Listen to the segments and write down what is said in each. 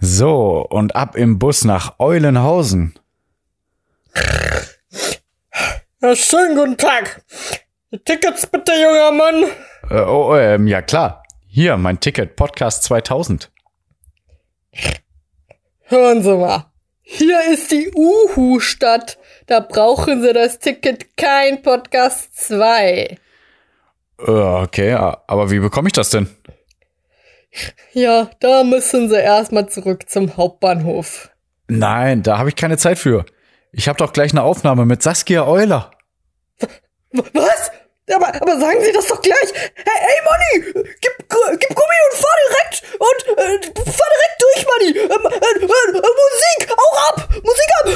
So, und ab im Bus nach Eulenhausen. Ja, schönen guten Tag. Die Tickets bitte, junger Mann. Äh, oh, ähm, ja klar. Hier, mein Ticket, Podcast 2000. Hören Sie mal. Hier ist die Uhu-Stadt. Da brauchen Sie das Ticket kein Podcast 2. Äh, okay, aber wie bekomme ich das denn? Ja, da müssen Sie erstmal zurück zum Hauptbahnhof. Nein, da habe ich keine Zeit für. Ich habe doch gleich eine Aufnahme mit Saskia Euler. Was? Aber, aber sagen Sie das doch gleich. Hey, hey Manni, gib, gib Gummi und fahr direkt und äh, fahr direkt durch, Manni. Ähm, äh, äh, Musik, auch ab, Musik ab.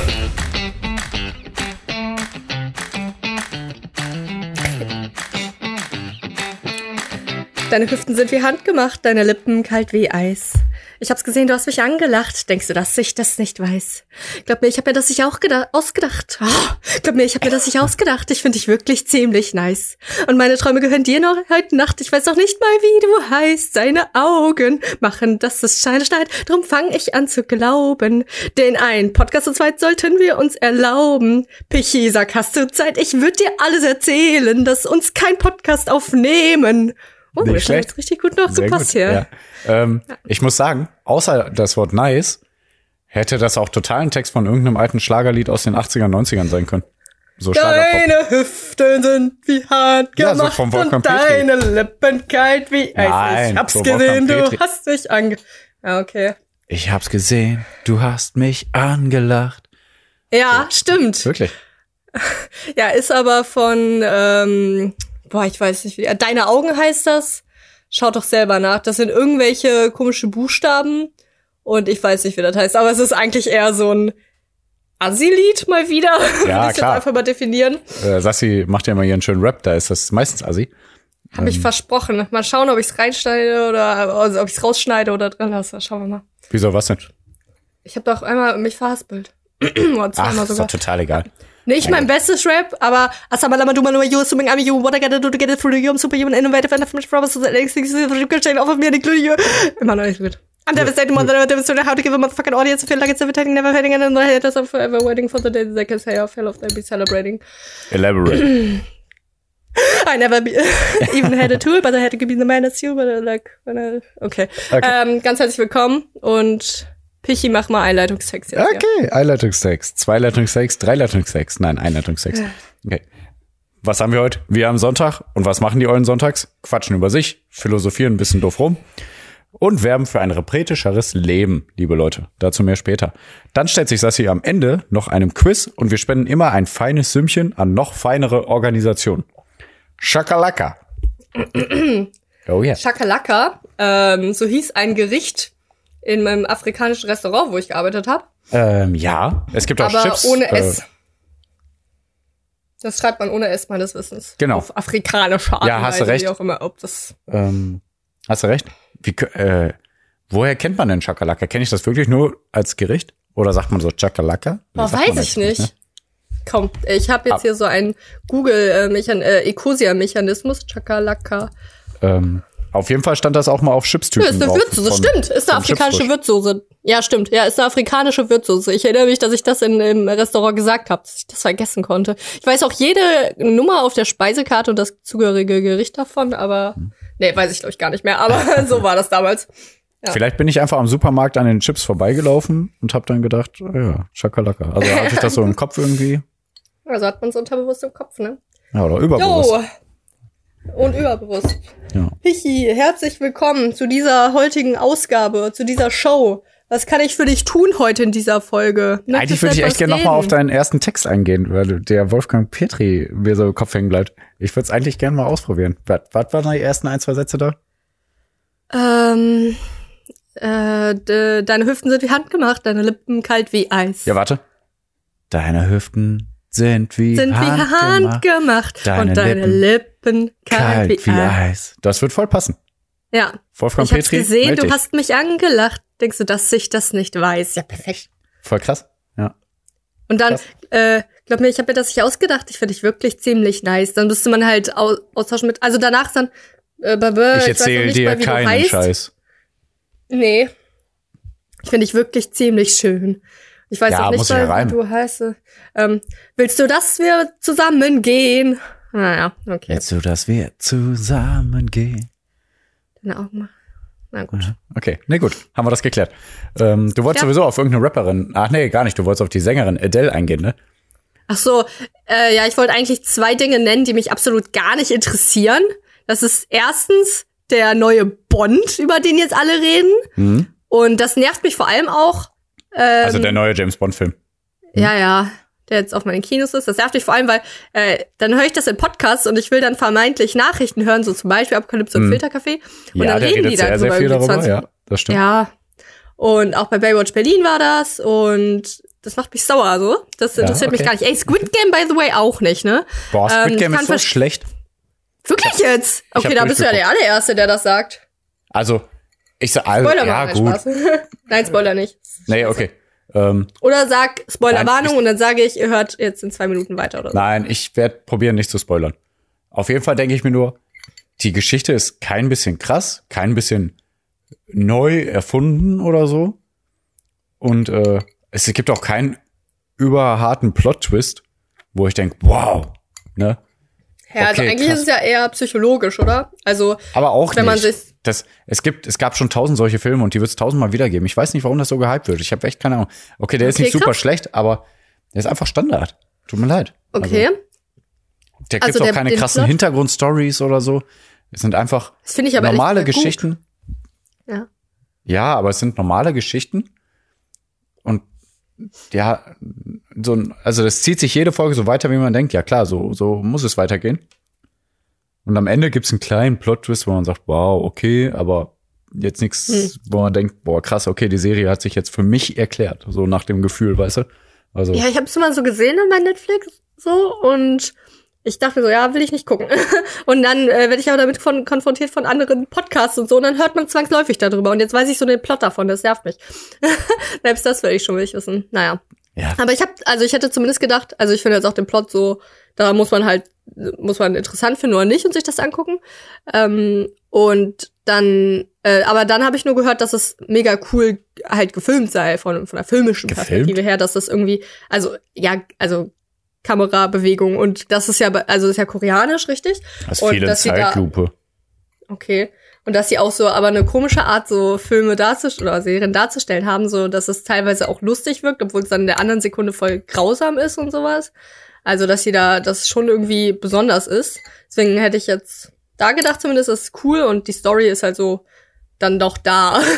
Deine Hüften sind wie handgemacht, deine Lippen kalt wie Eis. Ich hab's gesehen, du hast mich angelacht. Denkst du, dass ich das nicht weiß? Glaub mir, ich hab mir das nicht auch ausgedacht. Oh, glaub mir, ich hab mir das nicht ausgedacht. Ich finde dich wirklich ziemlich nice. Und meine Träume gehören dir noch heute Nacht. Ich weiß noch nicht mal, wie du heißt. Deine Augen machen, dass es Scheine schneit. Drum fang ich an zu glauben. Den einen Podcast zu zweit sollten wir uns erlauben. Pichi, sag, hast du Zeit? Ich würd dir alles erzählen, dass uns kein Podcast aufnehmen. Oh, Nicht das schlecht. jetzt richtig gut noch gepasst gut, hier. ja. Ähm, ich muss sagen, außer das Wort nice, hätte das auch total ein Text von irgendeinem alten Schlagerlied aus den 80ern, 90ern sein können. So. Deine Hüften sind wie hart Ja, so gemacht vom Wolfgang und Petri. deine Lippen kalt wie Eis. Nein, ich hab's gesehen, du hast dich ange... Ja, okay. Ich hab's gesehen, du hast mich angelacht. Ja, stimmt. Wirklich? Ja, ist aber von, ähm, boah, ich weiß nicht, wie, äh, Deine Augen heißt das. Schaut doch selber nach. Das sind irgendwelche komische Buchstaben und ich weiß nicht, wie das heißt. Aber es ist eigentlich eher so ein Assi-Lied mal wieder. Ja, Will ich's klar. jetzt einfach mal definieren. Äh, Sassi macht ja immer ihren schönen Rap, da ist das meistens assi. Habe ich versprochen. Mal schauen, ob ich's reinschneide oder also, ob ich's rausschneide oder drin lasse. Schauen wir mal. Wieso, was denn? Ich habe doch einmal mich verhaspelt. Ach, ist doch total egal. Nicht mein bestes Rap, aber Asamalama Duma Numa You Swimming I'm You What I gotta do to get it through you I'm superhuman innovative and from promise the next thing you can chain off of me and include you. Immer noch nicht gut. I'm devastated more than I'm devastated how to give a motherfucking audience a feel like it's invitating, never fading, and the head I'm forever waiting for the day that they can say how fell off they be celebrating. Elaborate. I never be, even had a tool, but I had to give you the man as you, but uh, like, when I, okay. Okay. Ähm, ganz herzlich willkommen und Pichi, mach mal Einleitungstext jetzt. Okay, Einleitungstext. Zwei Leitungstext, drei Leitungstext. Nein, Einleitungstext. Okay. Was haben wir heute? Wir haben Sonntag. Und was machen die Eulen sonntags? Quatschen über sich, philosophieren ein bisschen doof rum und werben für ein repretischeres Leben, liebe Leute. Dazu mehr später. Dann stellt sich Sassi am Ende noch einem Quiz und wir spenden immer ein feines Sümmchen an noch feinere Organisationen. Schakalaka. oh yeah. Chakalaka, ähm, so hieß ein Gericht in meinem afrikanischen Restaurant, wo ich gearbeitet habe, Ähm, ja, es gibt auch aber Chips. ohne äh, S. Das schreibt man ohne S meines Wissens. Genau. Auf afrikanische Art Ja, hast du recht. Wie auch immer, ob das. Ähm, hast du recht. Wie, äh, woher kennt man denn Chakalaka? Kenne ich das wirklich nur als Gericht? Oder sagt man so Chakalaka? Boah, weiß ich nicht. Komm, ich habe jetzt Ab- hier so einen Google-Mechan äh, Ecosia-Mechanismus, Chakalaka. Ne? Ähm, auf jeden Fall stand das auch mal auf Ja, Chipstüten ist eine. Würzsoße, von- stimmt. Ist eine afrikanische. Würzsoße. Ja, stimmt. Ja, ist eine afrikanische Würzsoße. Ich erinnere mich, dass ich das in, im Restaurant gesagt habe, dass ich das vergessen konnte. Ich weiß auch jede Nummer auf der Speisekarte und das zugehörige Gericht davon, aber Hm. nee, weiß ich glaube ich gar nicht mehr. Aber so war das damals. Ja. Vielleicht bin ich einfach am Supermarkt an den Chips vorbeigelaufen und habe dann gedacht, oh ja, Chakalaka. Also hatte ich das so im Kopf irgendwie. Also hat man es unterbewusst im Kopf, ne? Ja, oder überbewusst. Jo! Und überbewusst. Ja. Hichi, herzlich willkommen zu dieser heutigen Ausgabe, zu dieser Show. Was kann ich für dich tun heute in dieser Folge? Eigentlich Möchtest würde ich echt gerne nochmal auf deinen ersten Text eingehen, weil der Wolfgang Petri mir so im Kopf hängen bleibt. Ich würde es eigentlich gerne mal ausprobieren. Was, was waren die ersten ein, zwei Sätze da? Ähm, äh, de, deine Hüften sind wie handgemacht, deine Lippen kalt wie Eis. Ja, warte. Deine Hüften sind wie sind wie handgemacht, handgemacht Deine und deine Lippen, kalt, kalt wie Eis. Das wird voll passen. Ja, Wolfgang ich hab's Petri, gesehen, meld du dich. hast mich angelacht. Denkst du, dass ich das nicht weiß? Ja, perfekt. Voll krass. Ja. Und dann, Krass. äh, glaub mir, ich habe mir das nicht ausgedacht. Ich finde dich wirklich ziemlich nice. Dann müsste man halt au austauschen mit, also danach dann, äh, bäh, bäh, Ich weiß noch erzähle nicht dir mal, wie du keinen heißt. Scheiß. Nee. Finde ich wirklich ziemlich schön. Ich weiß Ja, auch muss nicht, ich ja wie du heißt. Ähm, willst du, dass wir zusammen gehen? Naja, okay. Jetzt so, dass wir zusammengehen. Deine Augen mal. Na gut. Okay, nee, gut, haben wir das geklärt. Ähm, du wolltest Ja. sowieso auf irgendeine Rapperin, ach nee, gar nicht, du wolltest auf die Sängerin Adele eingehen, ne? Ach so, äh, ja, ich wollte eigentlich zwei Dinge nennen, die mich absolut gar nicht interessieren. Das ist erstens der neue Bond, über den jetzt alle reden. Mhm. Und das nervt mich vor allem auch. Ähm, Also der neue James Bond-Film. Ja, ja, der jetzt auf meinen Kinos ist. Das nervt mich vor allem, weil äh, dann höre ich das in Podcasts und ich will dann vermeintlich Nachrichten hören, so zum Beispiel Apokalypse und Filtercafé. Und Mhm. Ja, dann reden die da sehr, sehr viel darüber, 20 ja, das stimmt. Ja. Und auch bei Baywatch Berlin war das und das macht mich sauer so. Das Ja, interessiert mich okay. gar nicht. Ey, Squid Game, by the way, auch nicht, ne? Boah, Squid Ähm, Game ist so schlecht. Wirklich jetzt? Okay, da bist du ja der allererste, der das sagt. Also, ich sag, also, Spoiler ja, gut. Spaß. Nein, Spoiler nicht. Nee, okay. Ähm, Oder sag Spoilerwarnung und dann sage ich, ihr hört jetzt in zwei Minuten weiter oder so. nein, ich werde probieren, nicht zu spoilern. Auf jeden Fall denke ich mir nur, die Geschichte ist kein bisschen krass, kein bisschen neu erfunden oder so. Und äh, es gibt auch keinen überharten Plot-Twist, wo ich denke, wow, ne? Ja, also Okay, eigentlich krass. ist es ja eher psychologisch, oder? Also, Aber auch Wenn man nicht. sich- das, es gibt, es gab schon tausend solche Filme und die wird es tausendmal wiedergeben. Ich weiß nicht, warum das so gehypt wird. Ich habe echt keine Ahnung. Okay, der ist Okay, nicht super krass. schlecht, aber der ist einfach Standard. Tut mir leid. okay. Also, der gibt Also auch der- keine krassen Hintergrundstories oder so. Es sind einfach Das finde ich aber normale Geschichten. Gut. Ja. Ja, aber es sind normale Geschichten. Und ja, so also das zieht sich jede Folge so weiter, wie man denkt. Ja klar, so, so muss es weitergehen. Und am Ende gibt's einen kleinen Plot-Twist, wo man sagt, wow, okay, aber jetzt nichts, Hm. wo man denkt, boah, krass, okay, die Serie hat sich jetzt für mich erklärt. So nach dem Gefühl, weißt du? Also, Ja, ich habe es mal so gesehen bei Netflix so und ich dachte so, ja, will ich nicht gucken. und dann äh, werde ich aber damit von, konfrontiert von anderen Podcasts und so und dann hört man zwangsläufig darüber und jetzt weiß ich so den Plot davon, das nervt mich. Selbst das will ich schon will ich wissen. Naja. ja, Aber ich habe, also ich hätte zumindest gedacht, also ich finde jetzt auch den Plot so, da muss man halt, muss man interessant finden oder nicht und sich das angucken. Ähm, und dann, äh, aber dann habe ich nur gehört, dass es mega cool halt gefilmt sei von, von der filmischen Gefilmt? Perspektive her, dass das irgendwie, also ja, also Kamerabewegung und das ist ja, also ist ja koreanisch, richtig? das ist viel in da- Zeitlupe. Okay. Und dass sie auch so, aber eine komische Art, so Filme darzustellen oder Serien darzustellen haben, so dass es teilweise auch lustig wirkt, obwohl es dann in der anderen Sekunde voll grausam ist und sowas. Also, dass sie da, das schon irgendwie besonders ist. Deswegen hätte ich jetzt da gedacht, zumindest das ist cool und die Story ist halt so dann doch da.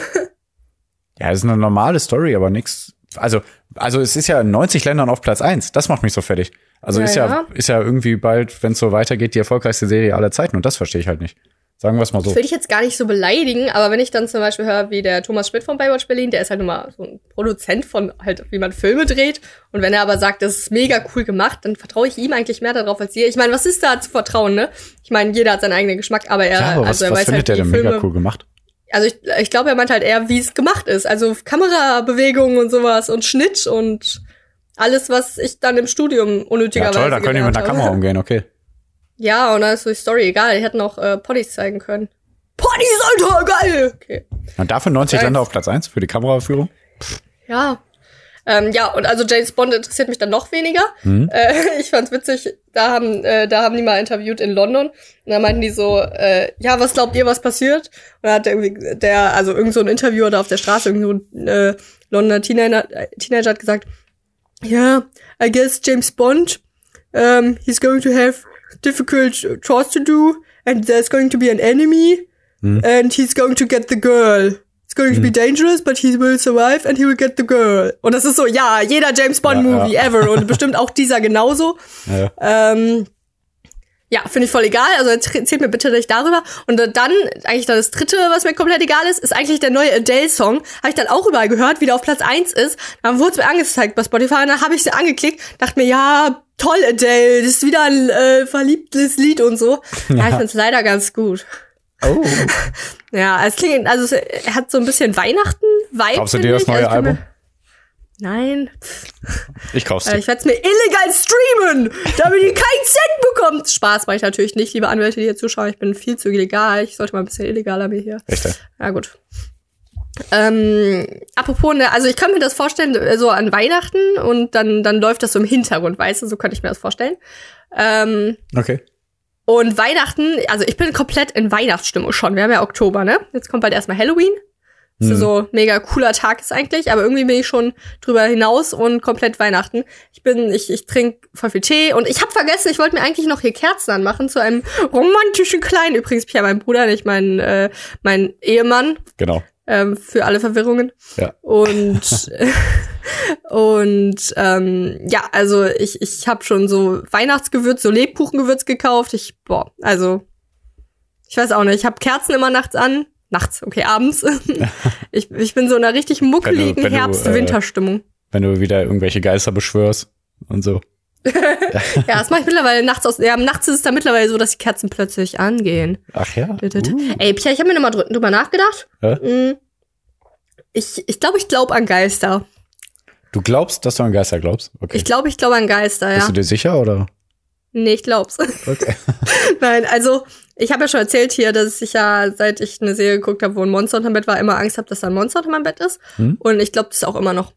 Ja, es ist eine normale Story, aber nix. Also, also es ist ja in 90 Ländern auf Platz eins. Das macht mich so fertig. Also Ja, ist ja, ja. ist ja irgendwie bald, wenn es so weitergeht, die erfolgreichste Serie aller Zeiten. Und das verstehe ich halt nicht. Sagen wir es mal so. Ich will dich jetzt gar nicht so beleidigen, aber wenn ich dann zum Beispiel höre, wie der Thomas Schmidt von Baywatch Berlin, der ist halt nun mal so ein Produzent von halt, wie man Filme dreht. Und wenn er aber sagt, das ist mega cool gemacht, dann vertraue ich ihm eigentlich mehr darauf als dir. Ich meine, was ist da zu vertrauen, ne? Ich meine, jeder hat seinen eigenen Geschmack, aber er, Ja, aber was, also er was weiß findet halt, der denn Filme, mega cool gemacht? Also ich, ich glaube, er meint halt eher, wie es gemacht ist. Also Kamerabewegungen und sowas und Schnitt und alles, was ich dann im Studium Ja, unnötigerweise toll, da können die mit einer. Kamera umgehen, okay. Ja, und dann ist so die Story egal. Die hätten auch äh, Poddies zeigen können. Poddies, Alter, geil! Okay. Und dafür 90 Geil. Länder auf Platz eins für die Kameraführung. Ja. Ähm, ja, und also James Bond interessiert mich dann noch weniger. Hm. Äh, ich fand's witzig, da haben, äh, da haben die mal interviewt in London. Und da meinten die so, äh, ja, was glaubt ihr, was passiert? Und dann hat der irgendwie, der, also irgend so ein Interviewer da auf der Straße, irgend so ein äh, Londoner Teenager, äh, Teenager hat gesagt, ja, I guess James Bond, um, he's going to have difficult chores to do, and there's going to be an enemy, and he's going to get the girl. It's going to be dangerous, but he will survive and he will get the girl. Und das ist so, ja, jeder James Bond Ja, Movie ja. ever und bestimmt auch dieser genauso. Ja. Ähm, ja, finde ich voll egal. Also erzählt mir bitte nicht darüber. Und dann, eigentlich dann das dritte, was mir komplett egal ist, ist eigentlich der neue Adele-Song. Habe ich dann auch überall gehört, wie der auf Platz eins ist. Dann wurde es mir angezeigt bei Spotify und dann habe ich sie angeklickt, dachte mir, ja, toll, Adele, das ist wieder ein äh, verliebtes Lied und so. Ja, ich finde es leider ganz gut. Oh. Ja, es klingt, also es, hat so ein bisschen Weihnachten-Vibe. Kaufst du dir das ich. neue Also ich Album? mir- Nein, Ich kauf's äh, dir. ich werde es mir illegal streamen, damit ihr keinen Cent bekommt. Spaß mache ich natürlich nicht, liebe Anwälte, die hier zuschauen. Ich bin viel zu illegal. Ich sollte mal ein bisschen illegaler mir hier. Echt. Ja, gut. Ähm, apropos, ne, also ich kann mir das vorstellen, äh, so an Weihnachten und dann, dann läuft das so im Hintergrund, weißt du, so könnte ich mir das vorstellen. Ähm, Okay. und Weihnachten, also ich bin komplett in Weihnachtsstimmung schon. Wir haben ja Oktober, ne? Jetzt kommt bald erstmal Halloween. Das ist so mega cooler Tag ist eigentlich, aber irgendwie bin ich schon drüber hinaus und komplett Weihnachten. Ich bin, ich, ich trinke voll viel Tee und ich habe vergessen, ich wollte mir eigentlich noch hier Kerzen anmachen zu einem romantischen Kleinen. Übrigens, Pierre, mein Bruder, nicht mein, äh, mein Ehemann, Genau. Ähm, für alle Verwirrungen. Ja. Und und ähm, ja, also ich ich habe schon so Weihnachtsgewürz, so Lebkuchengewürz gekauft. Ich boah, also ich weiß auch nicht, ich habe Kerzen immer nachts an. Nachts, okay, abends. ich, ich bin so in einer richtig muckeligen du, äh, Herbst-Winterstimmung. Wenn du wieder irgendwelche Geister beschwörst und so. ja, das mache ich mittlerweile nachts aus. Ja, nachts ist es dann mittlerweile so, dass die Kerzen plötzlich angehen. Ach ja. Uh. Ey, Pia, ich habe mir nochmal drü drüber nachgedacht. Ja? Mm. Ich ich, glaube, ich glaube an Geister. Du glaubst, dass du an Geister glaubst? Okay. Ich glaube, ich glaube an Geister, ja. Bist du dir sicher oder? Nee, ich glaub's. Okay. Nein, also ich habe ja schon erzählt hier, dass ich ja, seit ich eine Serie geguckt habe, wo ein Monster unterm Bett war, immer Angst habe, dass da ein Monster unter meinem Bett ist. Hm? Und ich glaube das auch immer noch.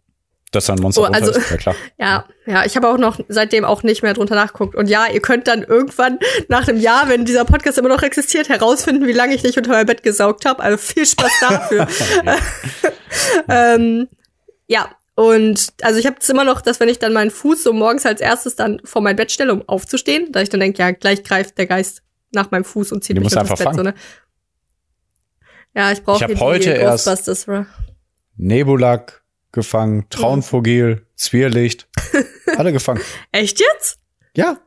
Dass da ein Monster Oh, also- ist? Ja, klar. Ja, ja, ich habe auch noch seitdem auch nicht mehr drunter nachgeguckt. Und ja, ihr könnt dann irgendwann nach einem Jahr, wenn dieser Podcast immer noch existiert, herausfinden, wie lange ich nicht unter mein Bett gesaugt habe. Also viel Spaß dafür. ähm, ja, und also ich habe es immer noch, dass wenn ich dann meinen Fuß so morgens als erstes dann vor mein Bett stelle, um aufzustehen, da ich dann denke, ja, gleich greift der Geist nach meinem Fuß und zieht Die mich unter du das Bett. So, ne? Ja, ich brauche heute erst-. Nebulak gefangen, Traunvogel, Zwirlicht. Alle gefangen. Echt jetzt? Ja.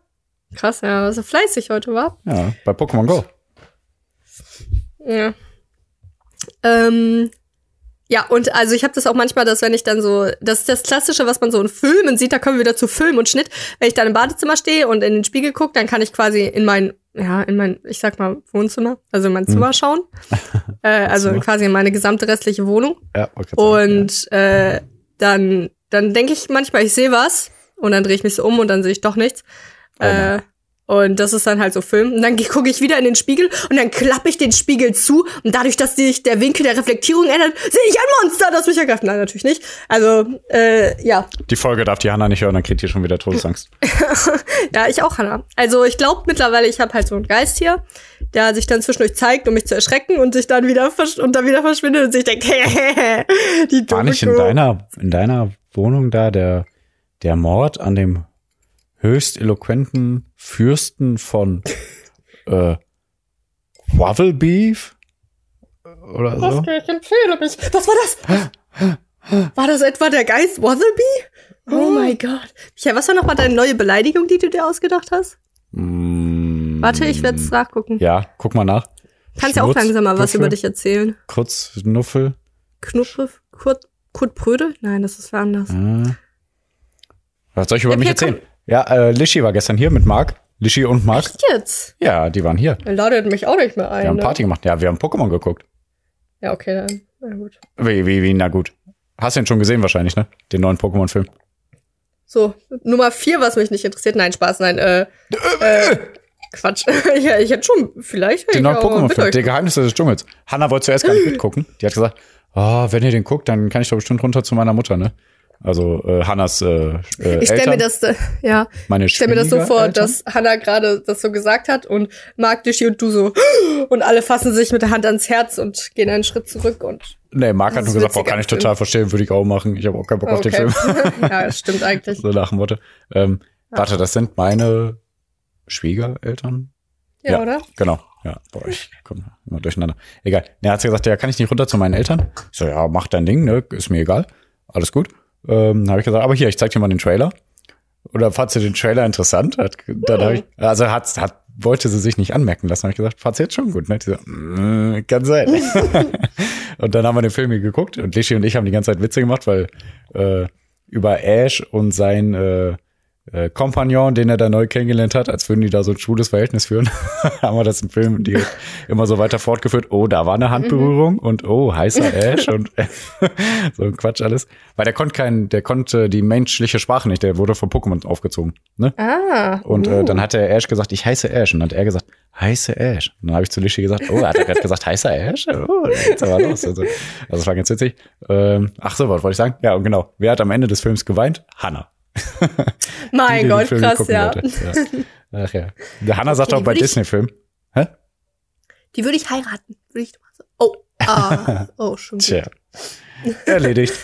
Krass, ja, was so fleißig heute war. Ja, bei Pokémon Go. Ja. Ähm, ja, und also ich habe das auch manchmal, dass wenn ich dann so, das ist das Klassische, was man so in Filmen sieht, da kommen wir wieder zu Film und Schnitt. Wenn ich dann im Badezimmer stehe und in den Spiegel gucke, dann kann ich quasi in mein, ja, in mein, ich sag mal, Wohnzimmer, also in mein Zimmer schauen. äh, also Zimmer. quasi in meine gesamte restliche Wohnung. Ja, sagen, Und äh, dann, dann denke ich manchmal, ich sehe was und dann drehe ich mich so um und dann sehe ich doch nichts. Oh äh, und das ist dann halt so Film. Und dann gucke ich wieder in den Spiegel und dann klappe ich den Spiegel zu. Und dadurch, dass sich der Winkel der Reflektierung ändert, sehe ich ein Monster, das mich ergreift. Nein, natürlich nicht. Also, äh, ja. Die Folge darf die Hanna nicht hören, dann kriegt ihr schon wieder Todesangst. Ja, ich auch, Hannah. Also ich glaube mittlerweile, ich habe halt so einen Geist hier, der sich dann zwischendurch zeigt, um mich zu erschrecken und sich dann wieder und dann wieder verschwindet und sich denkt, die dumme War nicht in deiner, in deiner Wohnung da der, der Mord an dem höchst eloquenten Fürsten von äh, Waffle Beef? Oder so? Okay, ich empfehle mich. Was war das? War das etwa der Geist Wotherby? Oh mein Gott. Michael, was war nochmal deine neue Beleidigung, die du dir ausgedacht hast? Mm, Warte, ich werde es nachgucken. Ja, guck mal nach. Kannst ja auch langsam mal was über dich erzählen. Kurz Nuffel. Knuppe, Kurt, Kurt Pröde? Nein, das ist wer anders. Äh. Was soll ich über Ja, mich erzählen? Ja, äh, Lischi war gestern hier mit Marc. Lischi und Marc. Echt jetzt? Ja, die waren hier. Er ladet mich auch nicht mehr ein. Wir haben ne? Party gemacht. Ja, wir haben Pokémon geguckt. Ja, okay, dann. Na gut. Wie, wie, wie, na gut. Hast du ihn schon gesehen wahrscheinlich, ne? Den neuen Pokémon-Film. So, Nummer vier, was mich nicht interessiert. Nein, Spaß, nein, äh, äh Quatsch. ja, ich hätte schon, vielleicht Den neuen Pokémon-Film, die Geheimnisse des Dschungels. Hanna wollte zuerst gar nicht mitgucken. Die hat gesagt, oh, wenn ihr den guckt, dann kann ich doch bestimmt runter zu meiner Mutter, ne? Also äh, Hannas äh, äh, Ich stelle mir Eltern, das, äh, ja, meine ich stell mir das so vor, Schwiegereltern. dass Hannah gerade das so gesagt hat und Marc, Dischi und du so und alle fassen sich mit der Hand ans Herz und gehen einen Schritt zurück und Nee, Marc hat nur gesagt, boah, kann ich total verstehen, würde ich auch machen. Ich habe auch keinen Bock auf den Film. ja, das stimmt eigentlich. so nach dem Motto. Ähm, Warte, das sind meine Schwiegereltern? Ja, Ja. oder? Genau. Ja, boah, ich komme immer durcheinander. Egal. Er hat gesagt, ja, kann ich nicht runter zu meinen Eltern? Ich so, ja, mach dein Ding, ne? Ist mir egal. Alles gut. Ähm, habe ich gesagt, aber hier, ich zeig dir mal den Trailer. Oder fandst du den Trailer interessant? Hat, dann hab ich, also hat, hat, wollte sie sich nicht anmerken lassen. Habe ich gesagt, fandst du jetzt schon gut, ne? Die so, mm, kann sein. und dann haben wir den Film hier geguckt und Lischi und ich haben die ganze Zeit Witze gemacht, weil äh, über Ash und sein äh, äh, Kompagnon, den er da neu kennengelernt hat, als würden die da so ein schwules Verhältnis führen, haben wir das im Film die immer so weiter fortgeführt. Oh, da war eine Handberührung und oh, heißer Ash und so ein Quatsch alles. Weil der konnte kein, der konnte die menschliche Sprache nicht, der wurde von Pokémon aufgezogen. Ne? Ah. Und uh. äh, dann hat der Ash gesagt, ich heiße Ash. Und dann hat er gesagt, heiße Ash. Und dann habe ich zu Lishi gesagt, oh, hat er gerade gesagt, heißer Ash? Oh, geht's aber los. Also, also das war ganz witzig. Ähm, ach so, was wollte ich sagen? Ja, und genau. Wer hat am Ende des Films geweint? Hannah. mein die, die Gott, krass, ja. ja. Ach ja. Der Hannah sagt Okay, auch bei Disney-Filmen. Hä? Die würde ich heiraten. Würde ich so. Oh, ah. Oh, schon gut. Tja. Erledigt.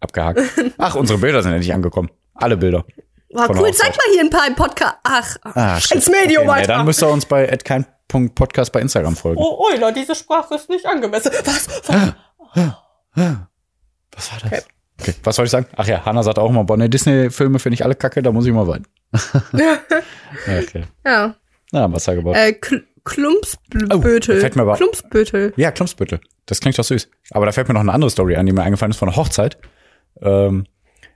Abgehakt. Ach, unsere Bilder sind endlich angekommen. Alle Bilder. War cool, zeig mal hier ein paar im Podcast. Ach, Ah, shit. als Medium, okay, Alter. Dann müsst ihr uns bei @kein.podcast bei Instagram folgen. oh, Euler, diese Sprache ist nicht angemessen. Was? Was? Was war das? Okay. Was soll ich sagen? Ach ja, Hannah sagt auch immer, boah, ne, Disney-Filme finde ich alle kacke, da muss ich mal weinen. okay. ja. Na, was sag gebaut. Äh, Kl Oh, Klumpsbötel. da fällt mir aber- Klumpsbötel. Ja, Klumpsbüttel. Das klingt doch süß. Aber da fällt mir noch eine andere Story an, die mir eingefallen ist von einer Hochzeit. Ähm,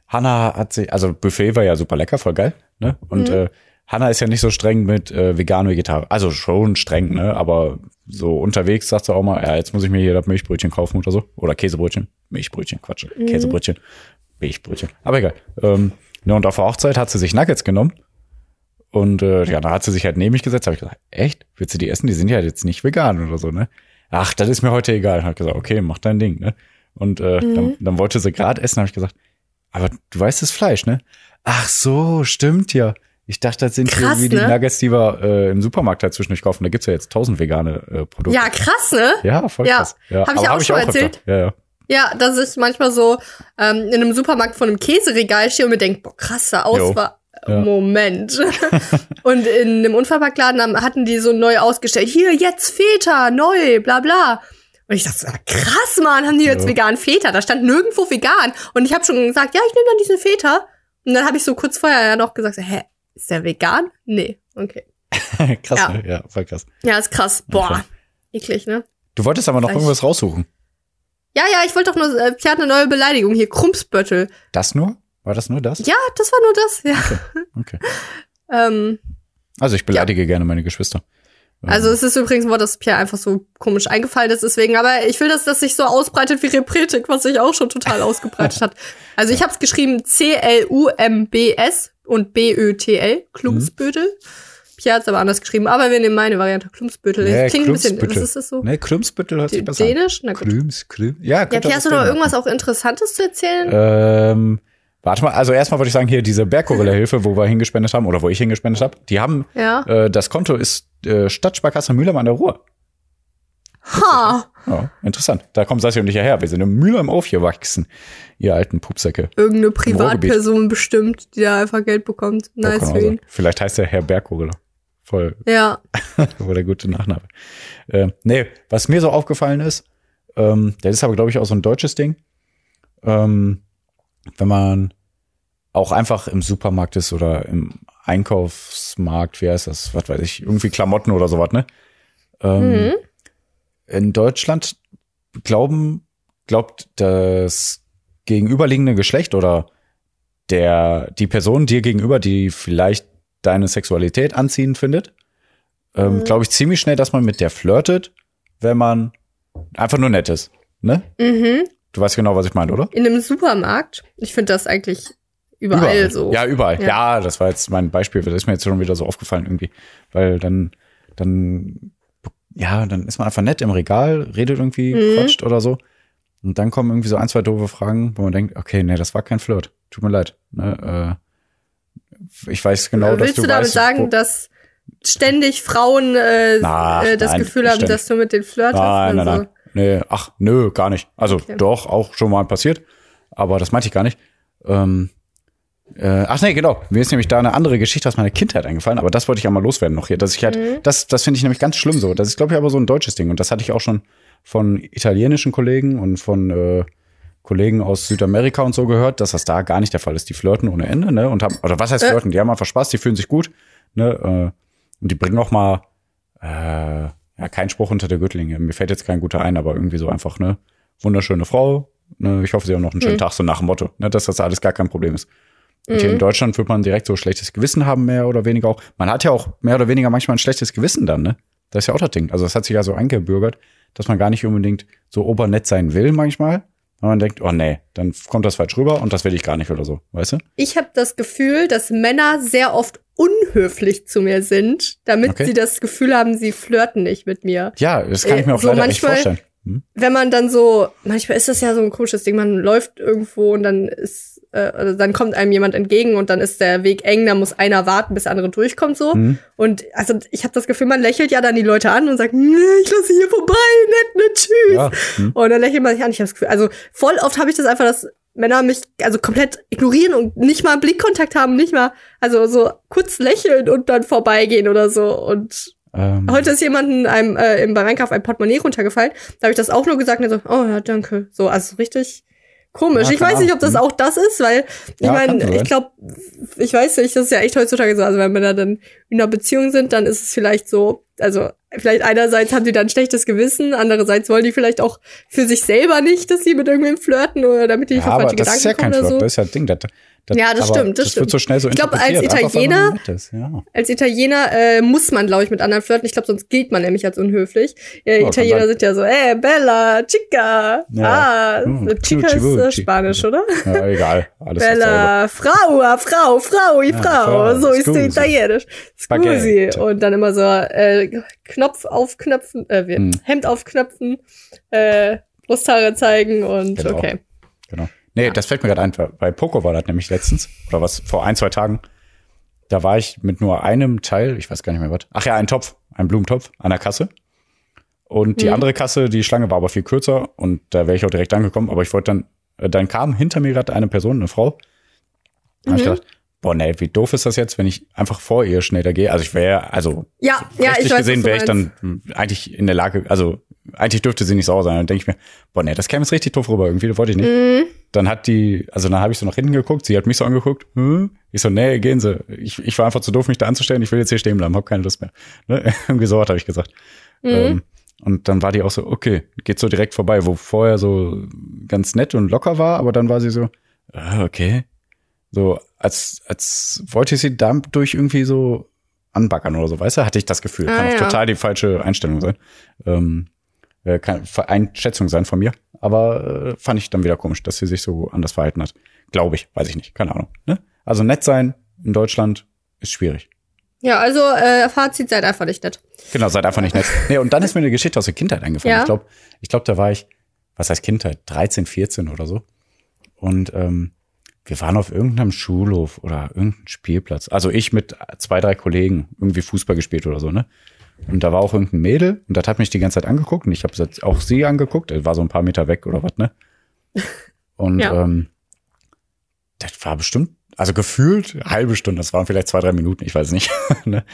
Hanna hat sich, also Buffet war ja super lecker, voll geil, ne? Und Mhm. äh, Hanna ist ja nicht so streng mit äh, vegan Vegetar. Also schon streng, ne? Aber so unterwegs sagt sie auch mal, ja, jetzt muss ich mir hier das Milchbrötchen kaufen oder so. Oder Käsebrötchen. Milchbrötchen, Quatsch. Käsebrötchen. Milchbrötchen. Aber egal. Ähm, ne, und auf der Hochzeit hat sie sich Nuggets genommen. Und äh, ja, da hat sie sich halt neben mich gesetzt. Habe ich gesagt, echt? Willst du die essen? Die sind ja jetzt nicht vegan oder so, ne? Ach, das ist mir heute egal. Hab gesagt, okay, mach dein Ding, ne? Und äh, dann, dann wollte sie gerade essen, habe ich gesagt, aber du weißt das Fleisch, ne? Ach so, stimmt ja. Ich dachte, das sind Krass, hier wie die ne? Nuggets, die wir äh, im Supermarkt halt zwischendurch kaufen. Da gibt's ja jetzt tausend vegane äh, Produkte. Ja, krass, ne? ja voll Ja. krass. Ja, Hab ich auch schon öfter. erzählt. Ja, ja. Ja, dass ich manchmal so ähm, in einem Supermarkt vor einem Käseregal stehe und mir denke, boah, krasser Auswahl. Ja. Moment. und in einem Unverpacktladen hatten die so neu ausgestellt, hier, jetzt Feta, neu, bla bla. Und ich dachte, ah, krass, Mann, haben die jetzt Ja. vegan Feta? Da stand nirgendwo vegan. Und ich habe schon gesagt, ja, ich nehme dann diesen Feta. Und dann habe ich so kurz vorher ja noch gesagt, hä, ist der vegan? Nee, okay. krass, Ja. ne? Ja, voll krass. Ja, ist krass. Boah, Okay. eklig, ne? Du wolltest aber noch Vielleicht- irgendwas raussuchen. Ja, ja, ich wollte doch nur, äh, Pierre hat eine neue Beleidigung hier, Krumpsböttel. Das nur? War das nur das? Ja, das war nur das, ja. Okay. Ähm, Also ich beleidige gerne meine Geschwister. also es ist übrigens ein Wort, das Pierre einfach so komisch eingefallen ist, deswegen, aber ich will, dass das sich so ausbreitet wie Repretik, was sich auch schon total ausgebreitet hat. Also ich habe es geschrieben C-L-U-M-B-S und B-Ö-T-L, Klumpsbötel. Pierre hat es aber anders geschrieben, aber wir nehmen meine Variante, Klumpsbötel. Nee, Das klingt ein bisschen, was Klumpsbüttel. ist das so? Ne, Klümsbüttel hört sich besser Dänisch? Na gut. Klüms, Klüm. Ja, Ja, könnte Pierre, hast du noch irgendwas auch Interessantes zu erzählen? Ähm, warte mal, also erstmal würde ich sagen, hier diese Berggorilla-Hilfe, wo wir hingespendet haben oder wo ich hingespendet habe, die haben, ja. äh, das Konto ist äh, Stadtsparkasse Mülheim an der Ruhr. Ha! Ja, interessant. Da kommt Sassi und ich ja her. Wir sind in Mülheim aufgewachsen, ihr alten Pupsäcke. Irgendeine. Privatperson bestimmt, die da einfach Geld bekommt. Nice für ihn. Vielleicht heißt er Herr Berggorilla. Voll, Ja. voll der gute Nachname. Äh, nee, was mir so aufgefallen ist, ähm, das ist aber, glaube ich, auch so ein deutsches Ding. Ähm, wenn man auch einfach im Supermarkt ist oder im Einkaufsmarkt, wie heißt das, was weiß ich, irgendwie Klamotten oder sowas, ne? Ähm, Mhm. In Deutschland glauben, glaubt das gegenüberliegende Geschlecht oder der, die Person dir gegenüber, die vielleicht deine Sexualität anziehend findet, ähm, Mhm. glaube ich ziemlich schnell, dass man mit der flirtet, wenn man einfach nur nett ist, ne? Mhm. Du weißt genau, was ich meine, oder? In einem Supermarkt. Ich finde das eigentlich überall, so. Ja, überall. Ja. Ja. das war jetzt mein Beispiel. Das ist mir jetzt schon wieder so aufgefallen irgendwie. Weil dann, dann, ja, dann ist man einfach nett im Regal, redet irgendwie, Mhm. quatscht oder so. Und dann kommen irgendwie so ein, zwei doofe Fragen, wo man denkt, okay, nee, das war kein Flirt. Tut mir leid. Ne, äh, ich weiß genau, dass Willst du du damit weißt, sagen, dass ständig Frauen äh, Ach, äh, das nein, Gefühl haben, ständig. dass du mit den flirtest? Nein, nein, und so? nein. Nee, ach, nö, gar nicht. Also Okay. doch, auch schon mal passiert. Aber das meinte ich gar nicht. Ähm, äh, ach nee, genau. Mir ist nämlich da eine andere Geschichte aus meiner Kindheit eingefallen, aber das wollte ich einmal loswerden noch hier. Dass ich halt, Mhm. das, das finde ich nämlich ganz schlimm so. Das ist, glaube ich, aber so ein deutsches Ding. Und das hatte ich auch schon von italienischen Kollegen und von äh, Kollegen aus Südamerika und so gehört, dass das da gar nicht der Fall ist. Die flirten ohne Ende, ne? Und haben, oder was heißt Äh. flirten? Die haben einfach Spaß, die fühlen sich gut, ne? Äh, und die bringen auch mal äh, ja, kein Spruch unter der Gürtellinie. Mir fällt jetzt kein guter ein, aber irgendwie so einfach, ne, wunderschöne Frau. Ne, ich hoffe, sie haben noch einen schönen Mhm. Tag, so nach dem Motto, ne, dass das alles gar kein Problem ist. Und hier in Deutschland wird man direkt so schlechtes Gewissen haben, mehr oder weniger auch. Man hat ja auch mehr oder weniger manchmal ein schlechtes Gewissen dann, ne? Das ist ja auch das Ding. Also das hat sich ja so eingebürgert, dass man gar nicht unbedingt so obernett sein will manchmal. Weil man denkt, oh nee, dann kommt das falsch rüber und das will ich gar nicht oder so, weißt du? Ich habe das Gefühl, dass Männer sehr oft unhöflich zu mir sind, damit Okay. sie das Gefühl haben, sie flirten nicht mit mir. Ja, das kann ich mir Äh, auch so leider echt manchmal- vorstellen. Hm? Wenn man dann so, manchmal ist das ja so ein komisches Ding, man läuft irgendwo und dann ist, äh, also dann kommt einem jemand entgegen und dann ist der Weg eng, da muss einer warten, bis der andere durchkommt so. Hm? Und also ich habe das Gefühl, man lächelt ja dann die Leute an und sagt, nee, ich lasse hier vorbei, nett, nett, tschüss. Ja. Hm? Und dann lächelt man sich an. Ich habe das Gefühl, also voll oft habe ich das einfach, dass Männer mich also komplett ignorieren und nicht mal Blickkontakt haben, nicht mal, also so kurz lächeln und dann vorbeigehen oder so. Und Ähm, heute ist jemandem einem äh, im beim Einkauf ein Portemonnaie runtergefallen. Da habe ich das auch nur gesagt und so, oh ja, danke. So, also richtig komisch. Ja, ich weiß nicht, ob das auch das ist, weil ich Ja, meine, ich glaube, ich weiß nicht, das ist ja echt heutzutage so. Also wenn Männer dann in einer Beziehung sind, dann ist es vielleicht so, also vielleicht einerseits haben die dann ein schlechtes Gewissen, andererseits wollen die vielleicht auch für sich selber nicht, dass sie mit irgendwem flirten oder damit die nicht ja, auf falsche das ist ja Gedanken kein kommen oder so. das ist ja das Ding. Das, das, Ja, das stimmt, das das wird so stimmt. schnell so Ich glaub, als Italiener- ist, Ja. Als Italiener äh, muss man, glaube ich, mit anderen flirten. Ich glaube, sonst gilt man nämlich als unhöflich. Ja, kann Italiener sind ja so, ey, Bella, Chica. Ja. Ah, Hm, Chica ist äh. Spanisch, oder? ja, egal. Alles. Bella, Frau, ah, Frau, Frau, Ja, Frau. Frau, so ist Italienisch. Scusi. Und dann immer so äh, Knopf aufknöpfen, äh, Hm. Hemd aufknöpfen, äh, Brusthaare zeigen und Genau. okay. Genau. Nee, das fällt mir gerade ein. Bei Poco war das nämlich letztens, oder was, vor ein, zwei Tagen. Da war ich mit nur einem Teil, ich weiß gar nicht mehr was. Ach ja, ein Topf, ein Blumentopf an der Kasse. Und die Mhm. andere Kasse, die Schlange war aber viel kürzer und da wäre ich auch direkt angekommen. Aber ich wollte dann, äh, dann kam hinter mir gerade eine Person, eine Frau. Da hab ich Mhm. gedacht, boah, nee, wie doof ist das jetzt, wenn ich einfach vor ihr schneller gehe? Also ich wäre, also Ja, ja, ich weiß, gesehen wäre ich dann eigentlich in der Lage, also eigentlich dürfte sie nicht sauer sein. Dann denke ich mir, boah, nee, das käme jetzt richtig doof rüber. Irgendwie, das wollte ich nicht. Mhm. Dann hat die, also dann habe ich so nach hinten geguckt, sie hat mich so angeguckt. Hm? Ich so, nee, gehen Sie. Ich, ich war einfach zu doof, mich da anzustellen. Ich will jetzt hier stehen bleiben, habe keine Lust mehr. Ne? Irgendwie so habe ich gesagt. Mhm. Ähm, und dann war die auch so, okay, geht so direkt vorbei, wo vorher so ganz nett und locker war, aber dann war sie so, ah, okay. So, als, als wollte ich sie dadurch irgendwie so anbackern oder so, weißt du, hatte ich das Gefühl. Kann Ah, auch ja. total die falsche Einstellung sein. Ähm, äh, kann Einschätzung sein von mir. Aber äh, fand ich dann wieder komisch, dass sie sich so anders verhalten hat. Glaube ich, weiß ich nicht, keine Ahnung. Ne? Also nett sein in Deutschland ist schwierig. Ja, also äh, Fazit seid einfach nicht nett. Genau, seid einfach nicht nett. Nee, und dann ist mir eine Geschichte aus der Kindheit eingefallen. Ja. Ich glaube, ich glaub, da war ich, was heißt Kindheit, 13, 14 oder so. Und ähm, wir waren auf irgendeinem Schulhof oder irgendeinem Spielplatz. Also ich mit zwei, drei Kollegen irgendwie Fußball gespielt oder so, ne? Und da war auch irgendein Mädel und das hat mich die ganze Zeit angeguckt und ich habe auch sie angeguckt. Er war so ein paar Meter weg oder was, ne? Und Ja. ähm, das war bestimmt, also gefühlt eine halbe Stunde, das waren vielleicht zwei, drei Minuten, ich weiß nicht. ne?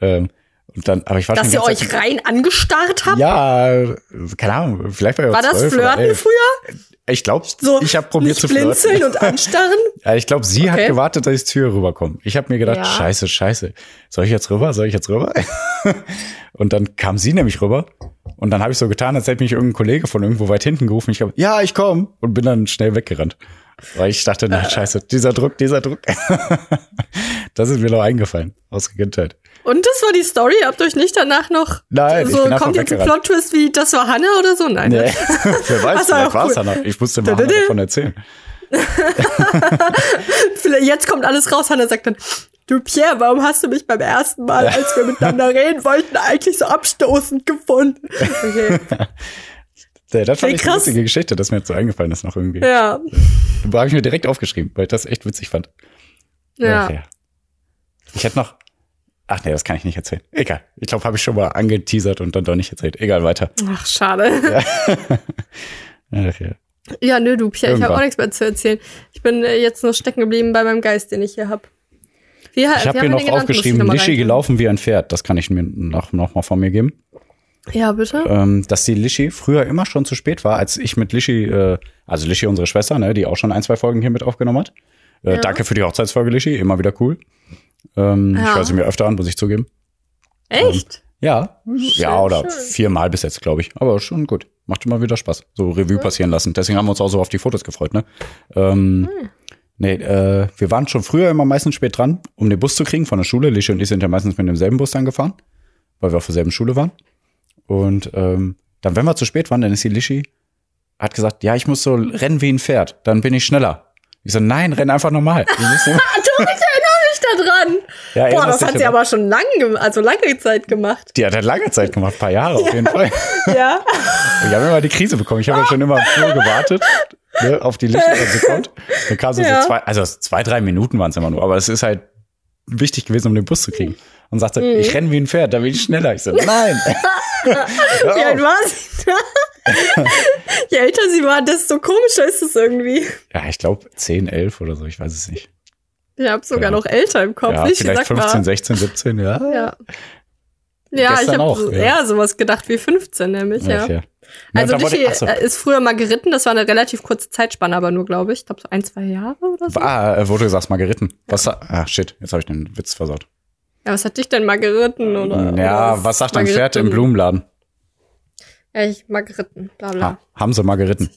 ähm, und dann, aber ich war Dass ihr euch Zeit- rein angestarrt habt? ja, keine Ahnung, vielleicht war ich auch War das 12 oder Flirten 11. früher? Ich glaube, So ich habe probiert zu flirten. blinzeln und anstarren? Ja, ich glaube, sie hat Okay. gewartet, dass ich zur Tür rüberkomme. Ich habe mir gedacht, Ja. scheiße, scheiße. Soll ich jetzt rüber? Soll ich jetzt rüber? und dann kam sie nämlich rüber. Und dann habe ich so getan, als hätte mich irgendein Kollege von irgendwo weit hinten gerufen. Ich habe, ja, ich komme. Und bin dann schnell weggerannt. Weil ich dachte, na scheiße, dieser Druck, dieser Druck. das ist mir noch eingefallen aus der Kindheit. Und das war die Story? Habt ihr euch nicht danach noch Nein, so kommt jetzt ein weggerannt. Plot-Twist wie das war Hannah oder so? Nein. Nee, ne? wer weiß, Das war vielleicht war es cool. Hannah. Ich musste mal davon erzählen. Jetzt kommt alles raus. Hannah sagt dann, du Pierre, warum hast du mich beim ersten Mal, als wir miteinander reden wollten, eigentlich so abstoßend gefunden? Okay. Ja, das Wie ich eine witzige Geschichte, dass mir jetzt so eingefallen ist noch irgendwie. Ja. Da habe ich mir direkt aufgeschrieben, weil ich das echt witzig fand. Ja. Ja. Ich hätte noch. Ach nee, das kann ich nicht erzählen. Egal. Ich glaube, habe ich schon mal angeteasert und dann doch nicht erzählt. Egal, weiter. Ach, schade. Ach, ja. Ja, nö, du, Pierre, ich habe auch nichts mehr zu erzählen. Ich bin äh, jetzt nur stecken geblieben bei meinem Geist, den ich hier hab. Wie, Ich habe hier noch aufgeschrieben, Lischi gelaufen wie ein Pferd. Das kann ich mir noch, noch mal von mir geben. Ja, bitte? Ähm, dass die Lischi früher immer schon zu spät war, als ich mit Lischi, äh, also Lischi, unsere Schwester, ne, die auch schon ein, zwei Folgen hier mit aufgenommen hat. Äh, Ja. Danke für die Hochzeitsfolge, Lischi. Immer wieder cool. Ähm, Ich Ja. höre sie mir öfter an, muss ich zugeben. Echt? Ja, ja, oder schön. viermal bis jetzt, glaube ich. Aber schon gut. Macht immer wieder Spaß. So Revue passieren lassen. Deswegen haben wir uns auch so auf die Fotos gefreut, ne? Ähm, Nee, äh, wir waren schon früher immer meistens spät dran, um den Bus zu kriegen von der Schule. Lische und ich sind ja meistens mit demselben Bus dann gefahren, weil wir auf derselben Schule waren. Und ähm, dann, wenn wir zu spät waren, dann ist die Lischi, hat gesagt, ja, ich muss so rennen wie ein Pferd, dann bin ich schneller. Ich so, nein, renn einfach normal. Du, ich da dran. Ja, Boah, das hat sie aber- schon lange, also lange Zeit gemacht. Die hat halt lange Zeit gemacht, paar Jahre auf jeden Fall. Ja. Ich habe immer die Krise bekommen. Ich habe ja schon immer Flur gewartet, ne, auf die Lichter, wenn sie kommt. Dann kam sie Ja. so zwei, also zwei, drei Minuten waren es immer nur, aber es ist halt wichtig gewesen, um den Bus zu kriegen. Und sagte, Mhm. ich renne wie ein Pferd, da bin ich schneller. Ich so, nein. Wie alt war sie da? Je älter sie war, desto komischer ist es irgendwie. ja, ich glaube 10, 11 oder so, ich weiß es nicht. Ich habe sogar Ja. noch älter im Kopf. ja, ich vielleicht sag 15, mal. 16, 17, ja. Ja. Ja, ich habe so, ja. eher sowas gedacht wie 15, nämlich, ja. Also Ja, ich- ach so. äh, ist früher mal geritten, das war eine relativ kurze Zeitspanne, aber nur, glaube ich. Ich glaube so ein, zwei Jahre oder so. Ah, äh, wurde gesagt, Margeriten. Was, sa- ah, shit, jetzt habe ich den Witz versaut. Ja, was hat dich denn mal geritten? Oder, ja, oder was sagt ein mal Pferd im geritten? Blumenladen? Ja, ich mal geritten, bla bla. Ha, haben sie mal geritten.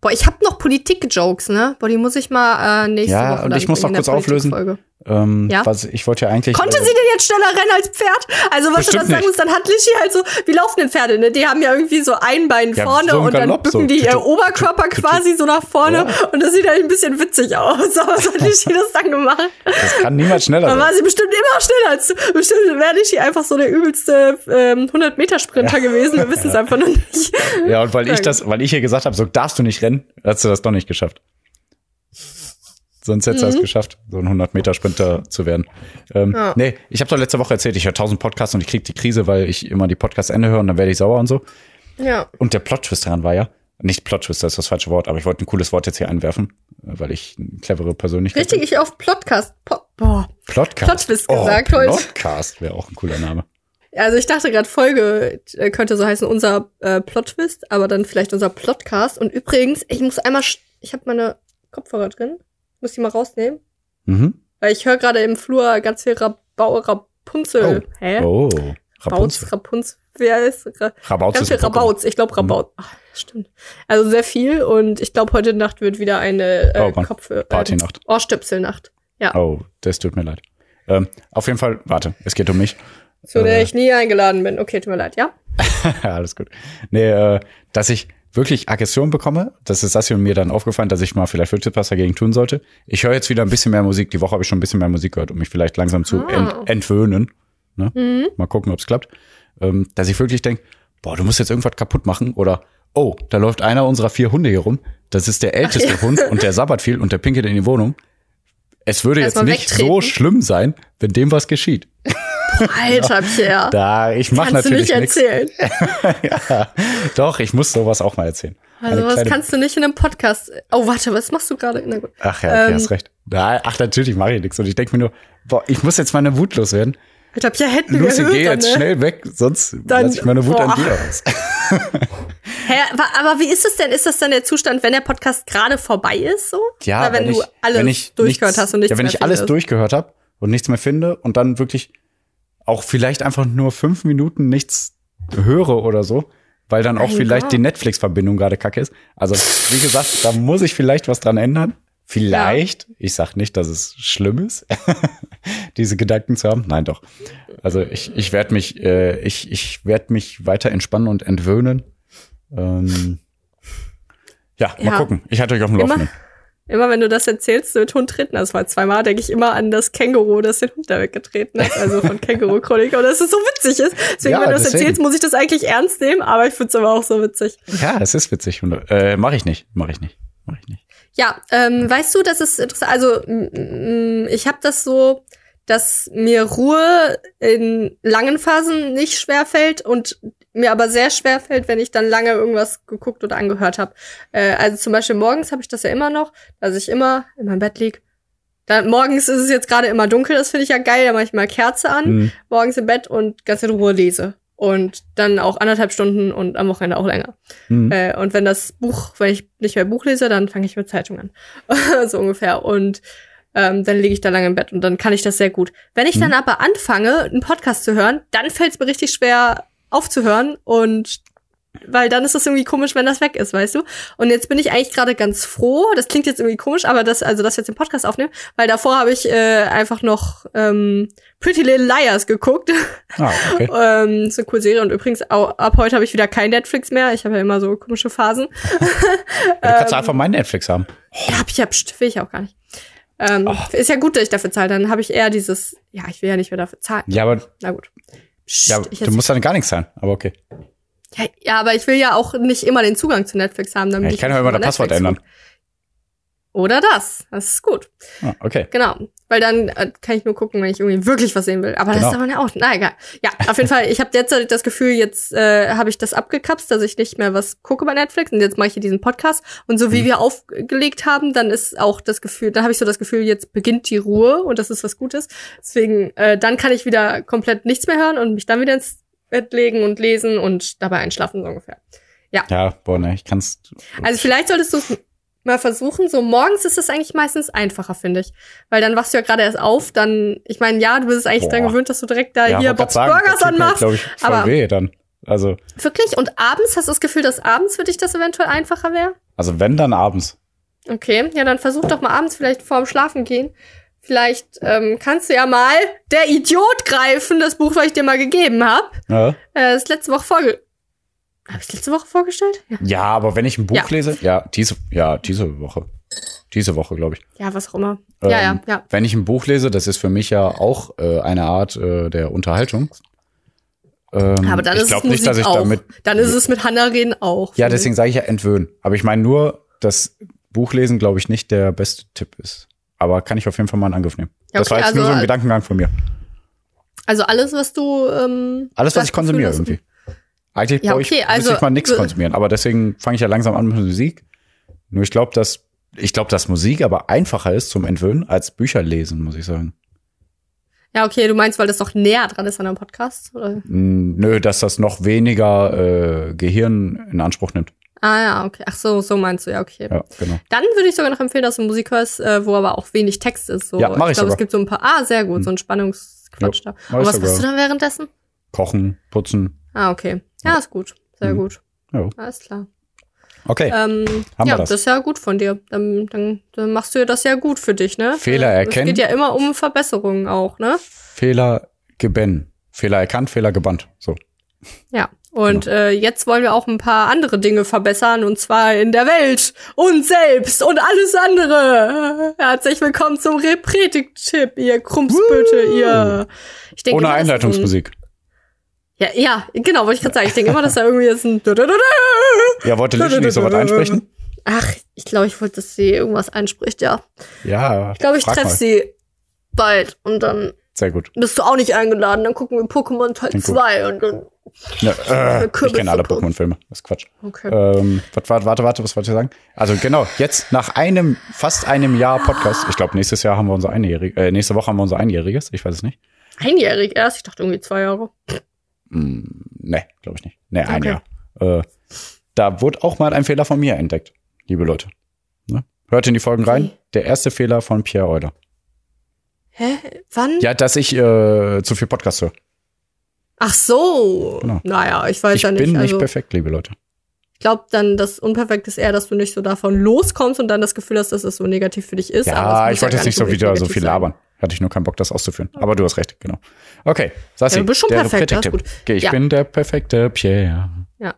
Boah, ich habe noch Politik-Jokes, ne? Boah, die muss ich mal äh, nächste Ja, Woche und dann ich muss noch kurz auflösen. Ähm, Ja? was, ich wollte ja eigentlich. Konnte äh, sie denn jetzt schneller rennen als Pferd? Also was du das sagen musst, dann hat Lischi halt so, wie laufen denn Pferde, ne? Die haben ja irgendwie so ein Bein Ja, vorne so im und dann bücken so. die ihr Oberkörper quasi so nach vorne Ja. und das sieht halt ein bisschen witzig aus. Aber was hat Lischi das dann gemacht? Das kann niemals schneller Dann war sie bestimmt immer schneller als du. Bestimmt wäre Lischi einfach so der übelste ähm, 100-Meter-Sprinter gewesen. Wir wissen es einfach noch nicht. Ja, und weil ich das, weil ich ihr gesagt habe, so darfst du nicht rennen, hast du das doch nicht geschafft. Sonst hättest du Mhm. es geschafft, so ein 100-Meter-Sprinter zu werden. Ähm, Ja. Nee, ich habe doch letzte Woche erzählt, ich höre tausend Podcasts und ich krieg die Krise, weil ich immer die Podcasts Ende höre und dann werde ich sauer und so. Ja. Und der Plot-Twist daran war ja, nicht Plot-Twist, das ist das falsche Wort, aber ich wollte ein cooles Wort jetzt hier einwerfen, weil ich eine clevere Persönlichkeit Richtig, ich auf Podcast. Po Boah. bin. Plotcast. Plot-Twist gesagt heute. Podcast wäre auch ein cooler Name. Also ich dachte gerade, Folge äh, könnte so heißen, unser äh, Plot-Twist, aber dann vielleicht unser Plotcast. Und übrigens, ich muss einmal, ich habe meine Kopfhörer drin, muss die mal rausnehmen, Mhm. weil ich höre gerade im Flur ganz viel Rabau, Rapunzel. Hä? Oh, Rapunzel. Rapunzel. Rapunzel. Wer ist? Ra Rabauz ganz ist viel. Rabauz. Ich glaube Rabauz. Ach, stimmt. Also sehr viel und ich glaube heute Nacht wird wieder eine äh, Oh. Kopf äh, Partynacht. Ohrstöpselnacht, Oh, das tut mir leid. Ähm, auf jeden Fall, warte, es geht um mich. zu der Äh. ich nie eingeladen bin. Okay, tut mir leid, ja? Alles gut. Nee, äh, dass ich wirklich Aggression bekomme, das ist Sassi und mir dann aufgefallen, dass ich mal vielleicht wirklich was dagegen tun sollte. Ich höre jetzt wieder ein bisschen mehr Musik. Die Woche habe ich schon ein bisschen mehr Musik gehört, um mich vielleicht langsam zu Ah. ent entwöhnen. Ne? Mhm. Mal gucken, ob es klappt. Ähm, dass ich wirklich denke, boah, du musst jetzt irgendwas kaputt machen oder oh, da läuft einer unserer vier Hunde hier rum. Das ist der älteste Hund und der sabbert viel und der pinkelt in die Wohnung. Es würde jetzt Erstmal nicht wegtreten. so schlimm sein, wenn dem was geschieht. Alter, Pierre. Da, ich mache Kannst du nicht natürlich erzählen. ja, doch, ich muss sowas auch mal erzählen. Also was kannst du nicht in einem Podcast. Oh, warte, was machst du gerade? Ach ja, okay, Ähm, hast recht. Na, ach, natürlich mache ich nichts. Und ich denke mir nur, boah, ich muss jetzt meine Wut loswerden. Alter, Pierre hätten wir Lucy, geh jetzt ne? schnell weg, sonst Dann- lasse ich meine Wut boah. an dir aus. Hä, aber wie ist es denn? Ist das dann der Zustand, wenn der Podcast gerade vorbei ist, so? Ja, Oder wenn, du ich, alles wenn ich durchgehört nichts, hast und nichts Ja, wenn mehr ich alles durchgehört habe und nichts mehr finde und dann wirklich auch vielleicht einfach nur fünf Minuten nichts höre oder so, weil dann auch Mein vielleicht Gott. die Netflix-Verbindung gerade kacke ist. Also, wie gesagt, da muss ich vielleicht was dran ändern. Vielleicht, ich sag nicht, dass es schlimm ist, diese Gedanken zu haben. Nein, doch. Also ich, ich werde mich, äh, ich, ich werde mich weiter entspannen und entwöhnen. Ähm, ja, mal Ja. gucken. Ich halte euch auf dem Laufenden. Immer wenn du das erzählst, wird Hund treten. Das war zweimal, denke ich immer an das Känguru, das den Hund da weggetreten hat. Also von Känguru Chronik. Und dass es so witzig ist. Deswegen, Ja, wenn du das deswegen. erzählst, muss ich das eigentlich ernst nehmen. Aber ich finde es aber auch so witzig. Ja, es ist witzig. Und, Äh, mache ich nicht, mache ich nicht, mache ich nicht. Ja, ähm, weißt du, das ist interessant. Also mm, mm, ich habe das so, dass mir Ruhe in langen Phasen nicht schwerfällt und mir aber sehr schwerfällt, wenn ich dann lange irgendwas geguckt oder angehört habe. Äh, also zum Beispiel morgens habe ich das ja immer noch, dass ich immer in meinem Bett lieg. Dann, morgens ist es jetzt gerade immer dunkel, das finde ich ja geil, da mache ich mal Kerze an, Hm. morgens im Bett und ganz in Ruhe lese. Und dann auch anderthalb Stunden und am Wochenende auch länger. Hm. Äh, und wenn das Buch, wenn ich nicht mehr Buch lese, dann fange ich mit Zeitung an. so ungefähr. Und ähm, dann liege ich da lange im Bett und dann kann ich das sehr gut. Wenn ich dann aber anfange, einen Podcast zu hören, dann fällt es mir richtig schwer aufzuhören und weil dann ist es irgendwie komisch, wenn das weg ist, weißt du? Und jetzt bin ich eigentlich gerade ganz froh. Das klingt jetzt irgendwie komisch, aber das, also das jetzt im Podcast aufnehmen, weil davor habe ich äh, einfach noch ähm, Pretty Little Liars geguckt. Ah, okay. ähm, ist eine coole Serie und übrigens au- ab heute habe ich wieder kein Netflix mehr. Ich habe ja immer so komische Phasen. Ja, du kannst einfach mein Netflix haben. Ja, hab ich ja, pst, will ich auch gar nicht. Ähm, ist ja gut, dass ich dafür zahle. Dann habe ich eher dieses, ja, ich will ja nicht mehr dafür zahlen. Ja, aber Na gut. Ja, du musst dann gar nichts zahlen. Aber okay. ja, ja, aber ich will ja auch nicht immer den Zugang zu Netflix haben. Ja, Damit ich kann ja immer das Passwort ändern. guck. Oder das. Das ist gut. Ah, okay. Genau. Weil dann äh, kann ich nur gucken, wenn ich irgendwie wirklich was sehen will. Aber das Genau. ist aber ja auch. Na egal. Ja, auf jeden Fall. Ich habe derzeit das Gefühl, jetzt äh, habe ich das abgekapst, dass ich nicht mehr was gucke bei Netflix. Und jetzt mache ich hier diesen Podcast. Und so Mhm. wie wir aufgelegt haben, dann ist auch das Gefühl, dann habe ich so das Gefühl, jetzt beginnt die Ruhe und das ist was Gutes. Deswegen, äh, dann kann ich wieder komplett nichts mehr hören und mich dann wieder ins Bett legen und lesen und dabei einschlafen so ungefähr. Ja, boah, ne, ich kann's. Also vielleicht solltest du es mal versuchen. So morgens ist es eigentlich meistens einfacher, finde ich. Weil dann wachst du ja gerade erst auf, dann, ich meine, ja, du bist eigentlich Boah. dran gewöhnt, dass du direkt da ja, hier Bob's sagen, Burgers mir, anmachst. glaub ich, voll aber- weh dann. Also, Wirklich? Und abends hast du das Gefühl, dass abends für dich das eventuell einfacher wäre? also wenn dann abends. Okay, ja, dann versuch doch mal abends vielleicht vorm Schlafen gehen. Vielleicht ähm, kannst du ja mal Der Idiot greifen, das Buch, was ich dir mal gegeben habe. Ja. Äh, das letzte Woche vorge... Habe ich letzte Woche vorgestellt? Ja. ja, aber wenn ich ein Buch Ja. lese, ja, diese, ja, diese Woche. Diese Woche, glaube ich. Ja, was auch immer. ja, ja, Ähm, ja. Wenn ich ein Buch lese, das ist für mich ja auch äh, eine Art äh, der Unterhaltung. Ähm, Aber dann ist es nicht, dass ich auch. damit. Dann ist es mit Hannah reden auch. Ja, deswegen sage ich ja entwöhnen. Aber ich meine nur, dass Buchlesen, glaube ich, nicht der beste Tipp ist. Aber kann ich auf jeden Fall mal in Angriff nehmen. Ja, das okay, war jetzt also, nur so ein äh, Gedankengang von mir. Also alles, was du ähm, Alles, was das ich konsumiere irgendwie. Eigentlich Ja, okay, ich, also, ich mal nichts konsumieren. Aber deswegen fange ich ja langsam an mit Musik. Nur ich glaube, dass ich glaube, dass Musik aber einfacher ist zum Entwöhnen als Bücher lesen, muss ich sagen. Ja, okay, du meinst, weil das doch näher dran ist an einem Podcast? Oder? Mm, Nö, dass das noch weniger äh, Gehirn in Anspruch nimmt. Ah ja, okay. Ach so, so meinst du, ja, okay. Ja, genau. Dann würde ich sogar noch empfehlen, dass du Musik hörst, äh, wo aber auch wenig Text ist. So. Ja, mach ich ich glaube, es gibt so ein paar. Ah, sehr gut, so ein Spannungsquatsch da. mach Und was sogar. machst du dann währenddessen? Kochen, putzen. Ah, okay. Ja, ist gut. Sehr Mhm. gut. Ja. Alles klar. Okay. Ähm, Haben wir ja, das. das ist ja gut von dir. Dann, dann, dann machst du ja das ja gut für dich, ne? Fehler Es erkennen. geht ja immer um Verbesserungen auch, ne? Fehler gebennen. Fehler erkannt, Fehler gebannt. So. Ja. Und Genau. äh, jetzt wollen wir auch ein paar andere Dinge verbessern, und zwar in der Welt und selbst und alles andere. Herzlich willkommen zum Repretik-Tipp, ihr Krumpsböte, ihr. Ich denke Ohne Einleitungsmusik. Ja, ja, genau, wollte ich gerade sagen. Ich denke immer, dass da irgendwie jetzt ein. Ja, wollte Licht nicht so was einsprechen? Ach, ich glaube, ich wollte, dass sie irgendwas einspricht, ja. Ja. Ich glaube, ich treffe sie bald und dann Sehr gut. bist du auch nicht eingeladen. Dann gucken wir Pokémon Teil Klingt gut. 2 und dann. Ne, äh, ich kenne alle Pokémon-Filme. Das ist Quatsch. Okay. Ähm, warte, warte, warte, was wollte ich sagen? Also genau, jetzt nach einem, fast einem Jahr Podcast, ich glaube, nächstes Jahr haben wir unser Einjähriges, äh, nächste Woche haben wir unser Einjähriges, ich weiß es nicht. Einjährig erst, ich dachte irgendwie zwei Jahre. Hm, nee, glaube ich nicht. Nee, ein Okay. Jahr. Äh, da wurde auch mal ein Fehler von mir entdeckt, liebe Leute. Ne? Hört in die Folgen rein. Wie? Der erste Fehler von Pierre Euler. Hä? Wann? Ja, dass ich äh, zu viel Podcast höre. Ach so. Genau. Naja, ich weiß Ich ja nicht. bin nicht also, perfekt, liebe Leute. ich glaube dann, das Unperfekt ist eher, dass du nicht so davon loskommst und dann das Gefühl hast, dass es so negativ für dich ist. Ja, ich wollte gar jetzt nicht so wieder so viel sein. Hatte ich nur keinen Bock, das auszuführen. Aber du hast recht, genau. Okay, Sassi, Ja, du bist schon der perfekt, Repretik-Tipp. gut. Okay, ich Ja. bin der perfekte Pierre. Ja.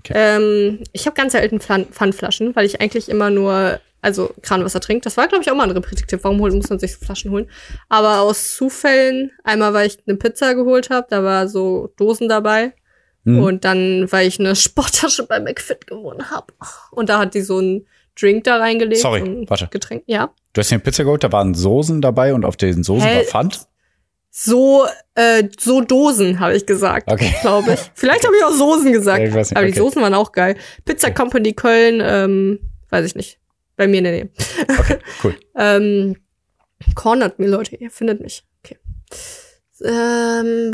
Okay. Ähm, ich habe ganz selten Pfan- Pfandflaschen, weil ich eigentlich immer nur, also Kranwasser trinke. Das war, glaube ich, auch mal ein Repretik-Tipp. Warum holt, muss man sich Flaschen holen? Aber aus Zufällen, einmal, weil ich eine Pizza geholt habe, da war so Dosen dabei. Hm. Und dann, weil ich eine Sporttasche bei McFit gewonnen habe. Und da hat die so einen Drink da reingelegt. Sorry, warte. Getränk, ja. Du hast dir eine Pizza geholt, da waren Soßen dabei und auf den Soßen Hä? war Pfand. So, äh, so Dosen, habe ich gesagt, Okay. glaube ich. Vielleicht habe ich auch Soßen gesagt. Ja, nicht, aber die okay. Soßen waren auch geil. Pizza Company Köln, ähm, weiß ich nicht. Bei mir in der Nähe. Okay, cool. Ähm, cornert mir, Leute, ihr findet mich. Okay. Ähm,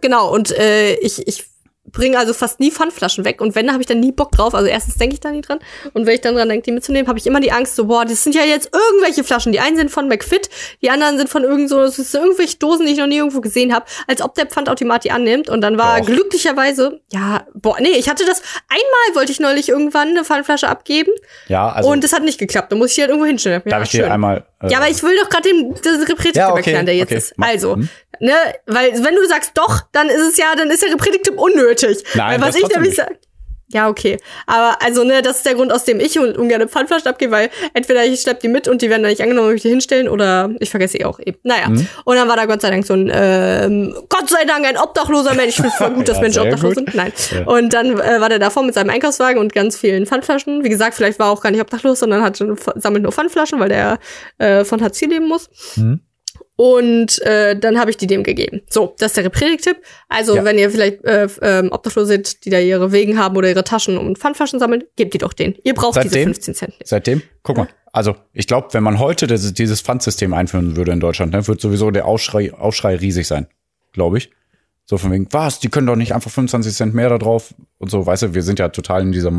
genau, und äh, ich, ich bringe also fast nie Pfandflaschen weg. Und wenn, habe ich dann nie Bock drauf. Also erstens denke ich da nie dran. Und wenn ich dann dran denke, die mitzunehmen, habe ich immer die Angst, so, boah, das sind ja jetzt irgendwelche Flaschen. Die einen sind von McFit, die anderen sind von irgend so, das sind irgendwelche Dosen, die ich noch nie irgendwo gesehen habe. Als ob der Pfandautomat die annimmt. Und dann war Doch. glücklicherweise, ja, boah, nee, ich hatte das, einmal wollte ich neulich irgendwann eine Pfandflasche abgeben. Ja, also und das hat nicht geklappt. Da muss ich die halt irgendwo hinstellen. darf Ja, ich dir einmal. äh, Ja, aber ich will doch gerade den das Reprädiktipp Ja, okay, erklären, der jetzt okay. ist. Also, Hm. ne, weil wenn du sagst doch, dann ist es ja, dann ist der Reprädiktipp unnötig. Nein, weil das was ich nämlich nicht. sag. Ja, okay. Aber also, ne, das ist der Grund, aus dem ich un- ungern Pfandflaschen abgebe, weil entweder ich schlepp die mit und die werden dann nicht angenommen, wenn ich die hinstellen, oder ich vergesse sie auch eben. Naja. Mhm. Und dann war da Gott sei Dank so ein, ähm, Gott sei Dank ein obdachloser Mensch. Ich finde voll gut, dass Ja, Menschen obdachlos gut. sind. Nein. Ja. Und dann äh, war der davor mit seinem Einkaufswagen und ganz vielen Pfandflaschen. Wie gesagt, vielleicht war er auch gar nicht obdachlos, sondern hat schon, sammelt nur Pfandflaschen, weil der äh, von Hartz IV leben muss. Mhm. Und äh, dann habe ich die dem gegeben. So, das ist der Reprädik-Tipp. Also, Ja. wenn ihr vielleicht äh, ähm, Obdachlose seid, die da ihre Wegen haben oder ihre Taschen und Pfandflaschen sammeln, gebt die doch denen. Ihr braucht diese Seitdem? 15 Cent nicht. Seitdem, guck mal, also ich glaube, wenn man heute das, dieses Pfandsystem einführen würde in Deutschland, ne, wird sowieso der Aufschrei, Aufschrei riesig sein, glaube ich. So von wegen, was, die können doch nicht einfach 25 Cent mehr da drauf und so, weißt du, wir sind ja total in dieser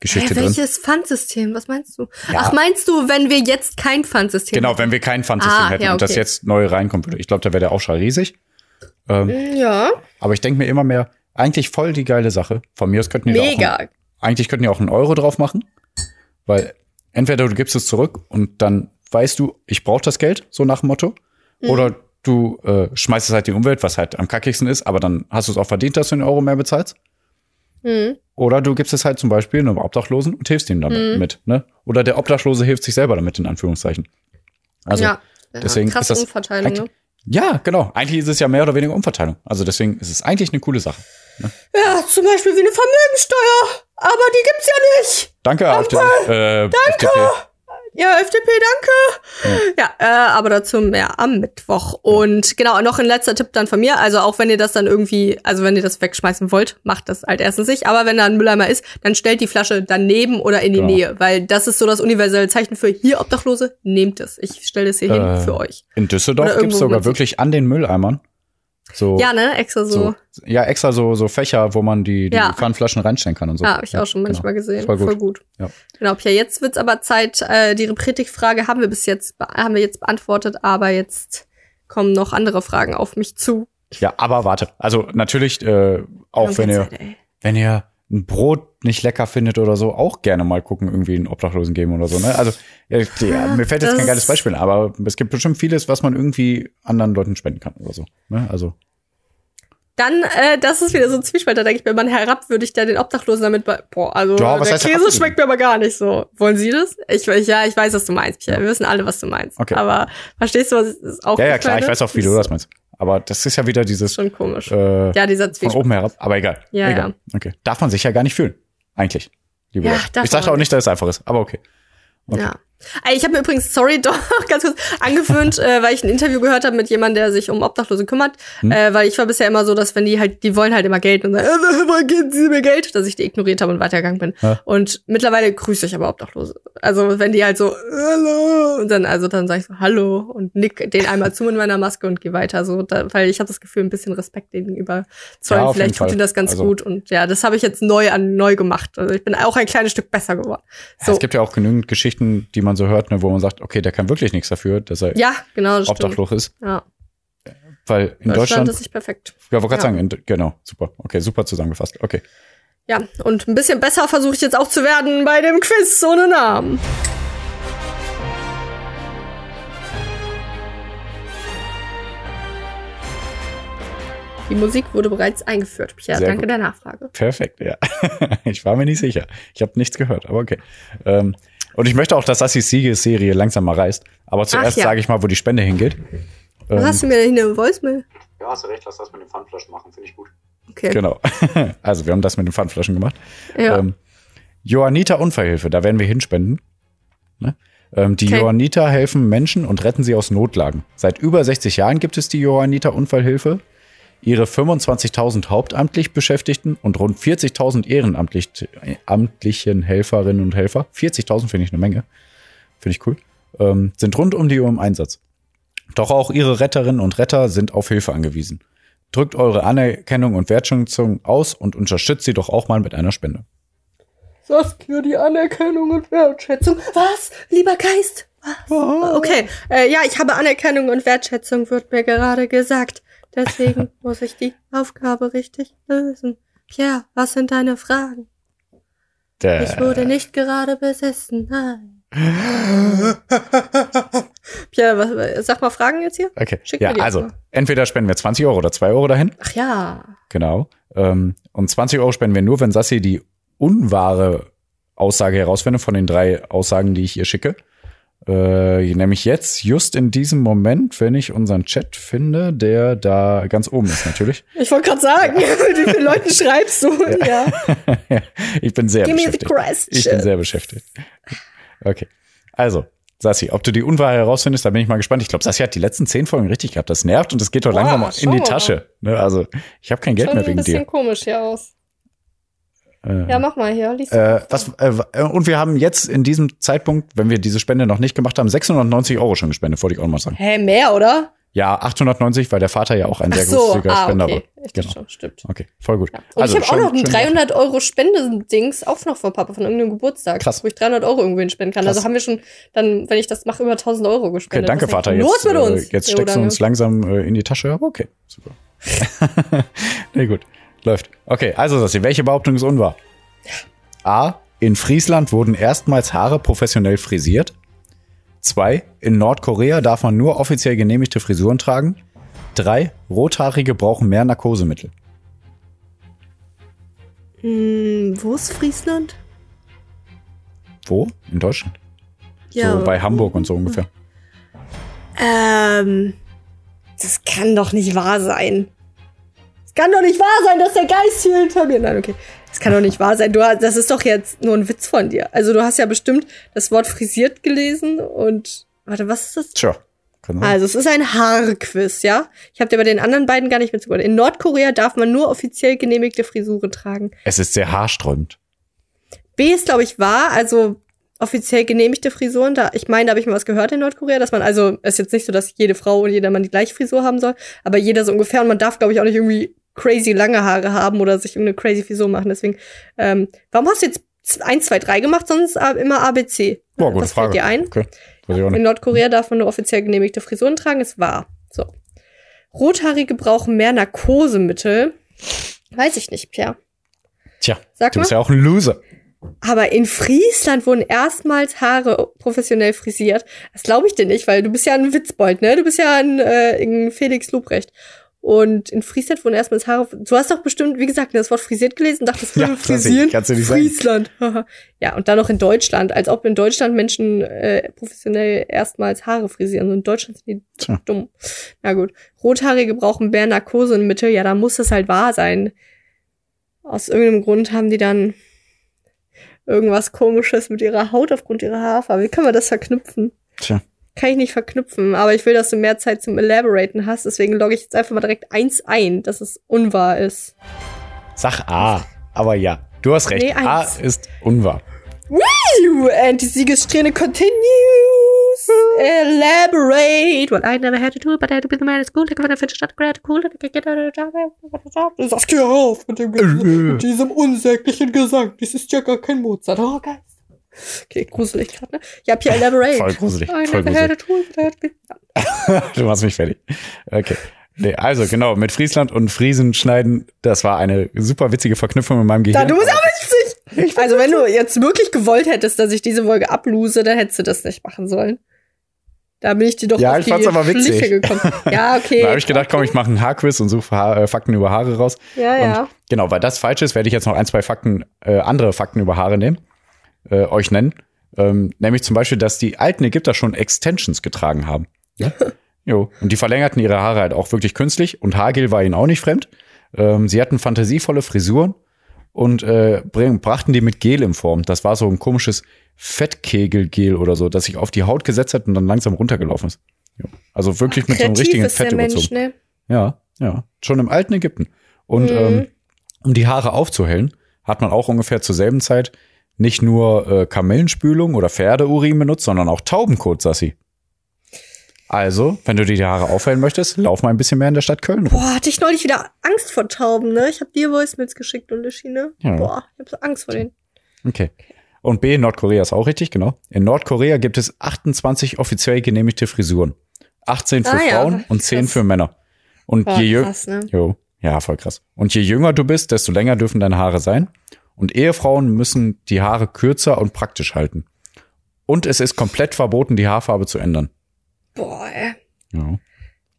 Moralapostel-Geschichte Hä, drin. welches Pfandsystem? Was meinst du? Ja. Ach, meinst du, wenn wir jetzt kein Pfandsystem Genau, wenn wir kein Pfandsystem Ah, hätten ja, und das okay. jetzt neu reinkommen würde. Ich glaube, da wäre der Aufschrei riesig. hätten? Ja, Aber ich denke mir immer mehr, eigentlich voll die geile Sache. Von mir aus könnten die auch mega. ein, eigentlich könnten die auch einen Euro drauf machen. Weil entweder du gibst es zurück und dann weißt du, ich brauche das Geld, so nach dem Motto. Mhm. Oder du äh, schmeißt es halt in die Umwelt, was halt am kackigsten ist, aber dann hast du es auch verdient, dass du einen Euro mehr bezahlst. Mhm. Oder du gibst es halt zum Beispiel einem Obdachlosen und hilfst ihm damit Mhm. mit. Ne? Oder der Obdachlose hilft sich selber damit, in Anführungszeichen. Also, ja. deswegen ja, krasse ist das Umverteilung, ne? ja, genau. Eigentlich ist es ja mehr oder weniger Umverteilung. Also deswegen ist es eigentlich eine coole Sache. Ja, zum Beispiel wie eine Vermögensteuer. Aber die gibt's ja nicht. Danke, AfD. Äh, FDP. Ja, FDP, danke. Ja, äh, aber dazu mehr am Mittwoch. Und genau, noch ein letzter Tipp dann von mir. Also auch wenn ihr das dann irgendwie, also wenn ihr das wegschmeißen wollt, macht das halt erstens nicht. Aber wenn da ein Mülleimer ist, dann stellt die Flasche daneben oder in die Genau. Nähe. Weil das ist so das universelle Zeichen für hier Obdachlose, nehmt es. Ich stelle es hier hin Äh, für euch. In Düsseldorf gibt's sogar wirklich an den Mülleimern so, Ja, ne? Extra so. so ja extra so so Fächer, wo man die, die Ja. Pfandflaschen reinstellen kann und so. Ja, habe ich auch schon genau. manchmal gesehen. Voll Voll gut. gut. Ja. Genau, Pia, jetzt wird's aber Zeit, äh, die Reprätik-Frage haben wir bis jetzt, be- haben wir jetzt beantwortet, aber jetzt kommen noch andere Fragen auf mich zu. Ja, aber warte. Also natürlich äh, auch wenn ihr Zeit, ey. wenn ihr ein Brot nicht lecker findet oder so, auch gerne mal gucken, irgendwie einen Obdachlosen geben oder so. Ne? Also ja, ja, mir fällt jetzt Das- kein geiles Beispiel, aber es gibt bestimmt vieles, was man irgendwie anderen Leuten spenden kann oder so. Ne? Also Dann, äh, das ist wieder so ein Zwiespalt, da denke ich mir, man herabwürdigt ja den Obdachlosen damit, bei, boah, also Ja, was der Käse schmeckt mir aber gar nicht so. Wollen Sie das? Ich, ich ja, ich weiß, was du meinst, Pia. Wir wissen alle, was du meinst. Okay. Aber verstehst du, was ich auch ja, ja klar, ich weiß auch, wie du das meinst. Aber das ist ja wieder dieses Schon komisch. äh, ja, dieser von Zwiespalt. oben herab. Aber egal. Ja, egal. Okay. Darf man sich ja gar nicht fühlen. Eigentlich. Liebe Ja, Leute. Ich sage man auch nicht, dass es einfach ist, aber okay. Okay. Ja. Ich habe mir übrigens, sorry, doch ganz kurz angewöhnt, äh, weil ich ein Interview gehört habe mit jemandem, der sich um Obdachlose kümmert. Hm. Äh, weil ich war bisher immer so, dass wenn die halt, die wollen halt immer Geld und sagen, äh, wann geben Sie mir Geld, dass ich die ignoriert habe und weitergegangen bin. Ja. Und mittlerweile grüße ich aber Obdachlose. Also wenn die halt so, hallo, und dann, also dann sage ich so, hallo und nick den einmal zu mit meiner Maske und gehe weiter. So, da, weil ich habe das Gefühl, ein bisschen Respekt denen gegenüber zollen. Ja, Vielleicht tut ihnen das ganz Also- gut. Und ja, das habe ich jetzt neu an neu gemacht. Also ich bin auch ein kleines Stück besser geworden. Ja, So. Es gibt ja auch genügend Geschichten, die man so hört, ne, wo man sagt, okay, der kann wirklich nichts dafür, dass er Ja, genau, obdachlos ist. Ja, Weil in Deutschland, Deutschland, ist nicht perfekt. ja, wollte gerade ja. sagen, in, genau, super. Okay, super zusammengefasst. Okay. Ja, und ein bisschen besser versuche ich jetzt auch zu werden bei dem Quiz ohne Namen. Die Musik wurde bereits eingeführt. Pierre, Sehr danke gut. der Nachfrage. Perfekt, ja. ich war mir nicht sicher. Ich habe nichts gehört, aber okay. Ähm, und ich möchte auch, dass Sassi Siege-Serie langsam mal reißt. Aber zuerst ja. sage ich mal, wo die Spende hingeht. Was Ähm, hast du mir denn in der Voicemail? Ja, hast du recht, lass das mit den Pfandflaschen machen, finde ich gut. Okay. Genau. also, wir haben das mit den Pfandflaschen gemacht. Ja. Ähm, Johanniter Unfallhilfe, da werden wir hinspenden. Ne? Ähm, die Okay. Johanniter helfen Menschen und retten sie aus Notlagen. Seit über 60 Jahren gibt es die Johanniter Unfallhilfe. Ihre 25.000 hauptamtlich Beschäftigten und rund 40.000 ehrenamtlich äh, amtlichen Helferinnen und Helfer, 40.000 finde ich eine Menge, finde ich cool, ähm, sind rund um die Uhr im Einsatz. Doch auch ihre Retterinnen und Retter sind auf Hilfe angewiesen. Drückt eure Anerkennung und Wertschätzung aus und unterstützt sie doch auch mal mit einer Spende. Saskia, die Anerkennung und Wertschätzung. Was? Lieber Geist? Was? Okay, äh, ja, ich habe Anerkennung und Wertschätzung, wird mir gerade gesagt. Deswegen muss ich die Aufgabe richtig lösen. Pierre, was sind deine Fragen? Der, Ich wurde nicht gerade besessen, nein. Pierre, was, sag mal Fragen jetzt hier? okay. Schick ja, also, erstmal. entweder spenden wir 20 Euro oder 2 Euro dahin. Ach ja. Genau. Ähm, und 20 Euro spenden wir nur, wenn Sassi die unwahre Aussage herausfindet von den drei Aussagen, die ich ihr schicke. Äh, nämlich jetzt, just in diesem Moment, wenn ich unseren Chat finde, der da ganz oben ist natürlich. Ich wollte gerade sagen, mit wie vielen Leuten schreibst du? Ja. ich bin sehr Give me the beschäftigt. Ich bin sehr beschäftigt. Okay. Also, Sassi, ob du die Unwahrheit herausfindest, da bin ich mal gespannt. Ich glaube, Sassi hat die letzten zehn Folgen richtig gehabt. Das nervt und es geht doch langsam in schau die. Tasche. Ne? Also, ich habe kein Geld Schon mehr ein wegen bisschen dir. komisch hier aus. Äh, Ja, mach mal hier. Lies Äh, was, äh, und wir haben jetzt in diesem Zeitpunkt, wenn wir diese Spende noch nicht gemacht haben, 690 Euro schon gespendet, wollte ich auch mal sagen. Hä, mehr, oder? Ja, 890, weil der Vater ja auch ein sehr so, günstiger ah, Spender okay. war. Ich Genau. schon, stimmt. Okay, voll gut. Und Also, ich habe auch noch ein schön 300 Euro Spendendings auch noch von Papa von irgendeinem Geburtstag, Krass. wo ich 300 Euro irgendwo spenden kann. Krass. Also haben wir schon dann, wenn ich das mache, über 1000 Euro Okay, gespendet. danke, Was ist Vater. Jetzt, Los mit uns. Äh, jetzt steckst du danke. uns langsam äh, in die Tasche. Aber okay, super. nee, gut. Läuft. Okay, also Sassi, welche Behauptung ist unwahr? A. In Friesland wurden erstmals Haare professionell frisiert. 2. In Nordkorea darf man nur offiziell genehmigte Frisuren tragen. 3. Rothaarige brauchen mehr Narkosemittel. Hm, wo ist Friesland? Wo? In Deutschland. So bei Hamburg und so ungefähr. Ähm, das kann doch nicht wahr sein. Es kann doch nicht wahr sein, dass der Geist hier hinter mir. Nein, okay. Das kann doch nicht wahr sein. Du hast, das ist doch jetzt nur ein Witz von dir. Also du hast ja bestimmt das Wort frisiert gelesen und warte, was ist das? Tja. Kann sein. Also es ist ein Haarquiz, ja? Ich habe dir bei den anderen beiden gar nicht mitgehört. In Nordkorea darf man nur offiziell genehmigte Frisuren tragen. Es ist sehr haarsträubend. B ist, glaube ich, wahr. Also offiziell genehmigte Frisuren. Da, ich meine, da habe ich mal was gehört in Nordkorea, dass man, also es ist jetzt nicht so, dass jede Frau und jeder Mann die gleiche Frisur haben soll, aber jeder so ungefähr. Und man darf, glaube ich, auch nicht irgendwie crazy lange Haare haben oder sich irgendeine crazy Frisur machen. Deswegen, ähm, warum hast du jetzt 1, 2, 3 gemacht, sonst immer ABC? Boah, gute das Frage. fällt dir ein? Okay. In. Nordkorea darf man nur offiziell genehmigte Frisuren tragen, ist wahr. So. Rothaarige brauchen mehr Narkosemittel. Weiß ich nicht, Pierre. Tja, Sag du mal. bist ja auch ein Loser. Aber in Friesland wurden erstmals Haare professionell frisiert. Das glaube ich dir nicht, weil du bist ja ein Witzbold, ne? Du bist ja ein, äh, ein Felix Lobrecht. Und in Friesland wurden erstmals Haare. Du hast doch bestimmt, wie gesagt, das Wort frisiert gelesen, dachtest Ja, das frisieren? kannst du nicht. Friesland. ja, und dann noch in Deutschland, als ob in Deutschland Menschen äh, professionell erstmals Haare frisieren. Und in Deutschland sind die Tja. dumm. Na gut. Rothaarige brauchen mehr Narkosemittel. Ja, da muss das halt wahr sein. Aus irgendeinem Grund haben die dann irgendwas komisches mit ihrer Haut aufgrund ihrer Haarfarbe. Wie kann man das verknüpfen? Tja. Kann ich nicht verknüpfen, aber ich will, dass du mehr Zeit zum Elaboraten hast, deswegen logge ich jetzt einfach mal direkt eins ein, dass es unwahr ist. Sag A. Aber ja, du hast recht. Nee, A ist unwahr. Woo! And die Siegessträhne continues. Elaborate. Well, I never had to do it, but I had to be the man at school. Like, when I finished that grad cool, I could get out of the job. Saft hier auf mit, dem, mit diesem unsäglichen Gesang. Das ist ja gar kein Mozart. Oh, geil. Okay, gruselig gerade, ne? Ja, Pierre, elaborate. Voll gruselig. I Voll gruselig. Du machst mich fertig. Okay. Nee, also genau, mit Friesland und Friesen schneiden, das war eine super witzige Verknüpfung in meinem Da, Gehirn. du bist auch witzig. Also, wenn du jetzt wirklich gewollt hättest, dass ich diese Folge ablose, dann hättest du das nicht machen sollen. Da bin ich dir doch Ja, auf ich die fand's aber witzig. Schliche gekommen. Ja, okay. da habe ich gedacht, komm, ich mache einen Haarquiz und suche Haar, äh, Fakten über Haare raus. Ja, ja. Und genau, weil das falsch ist, werde ich jetzt noch ein, zwei Fakten, äh, andere Fakten über Haare nehmen, äh, euch nennen. Ähm, nämlich zum Beispiel, dass die alten Ägypter schon Extensions getragen haben. Ja? jo. Und die verlängerten ihre Haare halt auch wirklich künstlich und Haargel war ihnen auch nicht fremd. Ähm, sie hatten fantasievolle Frisuren und äh, bring, brachten die mit Gel in Form. Das war so ein komisches Fettkegelgel oder so, das sich auf die Haut gesetzt hat und dann langsam runtergelaufen ist. Jo. Also wirklich mit so einem richtigen Fett überzogen. Mensch, ne? Ja, ja. Schon im alten Ägypten. Und Mhm. ähm, um die Haare aufzuhellen, hat man auch ungefähr zur selben Zeit nicht nur äh, Kamellenspülung oder Pferdeurin benutzt, sondern auch Taubenkot, Sassi. Also, wenn du dir die Haare aufhellen möchtest, lauf mal ein bisschen mehr in der Stadt Köln rum. Boah, hatte ich neulich wieder Angst vor Tauben, ne? Ich habe dir Voicemails geschickt und Schiene. Ja. Boah, ich habe so Angst vor denen. Okay. Und B, Nordkorea ist auch richtig, genau. In Nordkorea gibt es 28 offiziell genehmigte Frisuren. 18 für Ah ja, Frauen und 10 krass. für Männer. Und Boah, je jünger, krass, ne? jo, ja, voll krass. Und je jünger du bist, desto länger dürfen deine Haare sein. Und Ehefrauen müssen die Haare kürzer und praktisch halten. Und es ist komplett verboten, die Haarfarbe zu ändern. Boah, ey. Ja.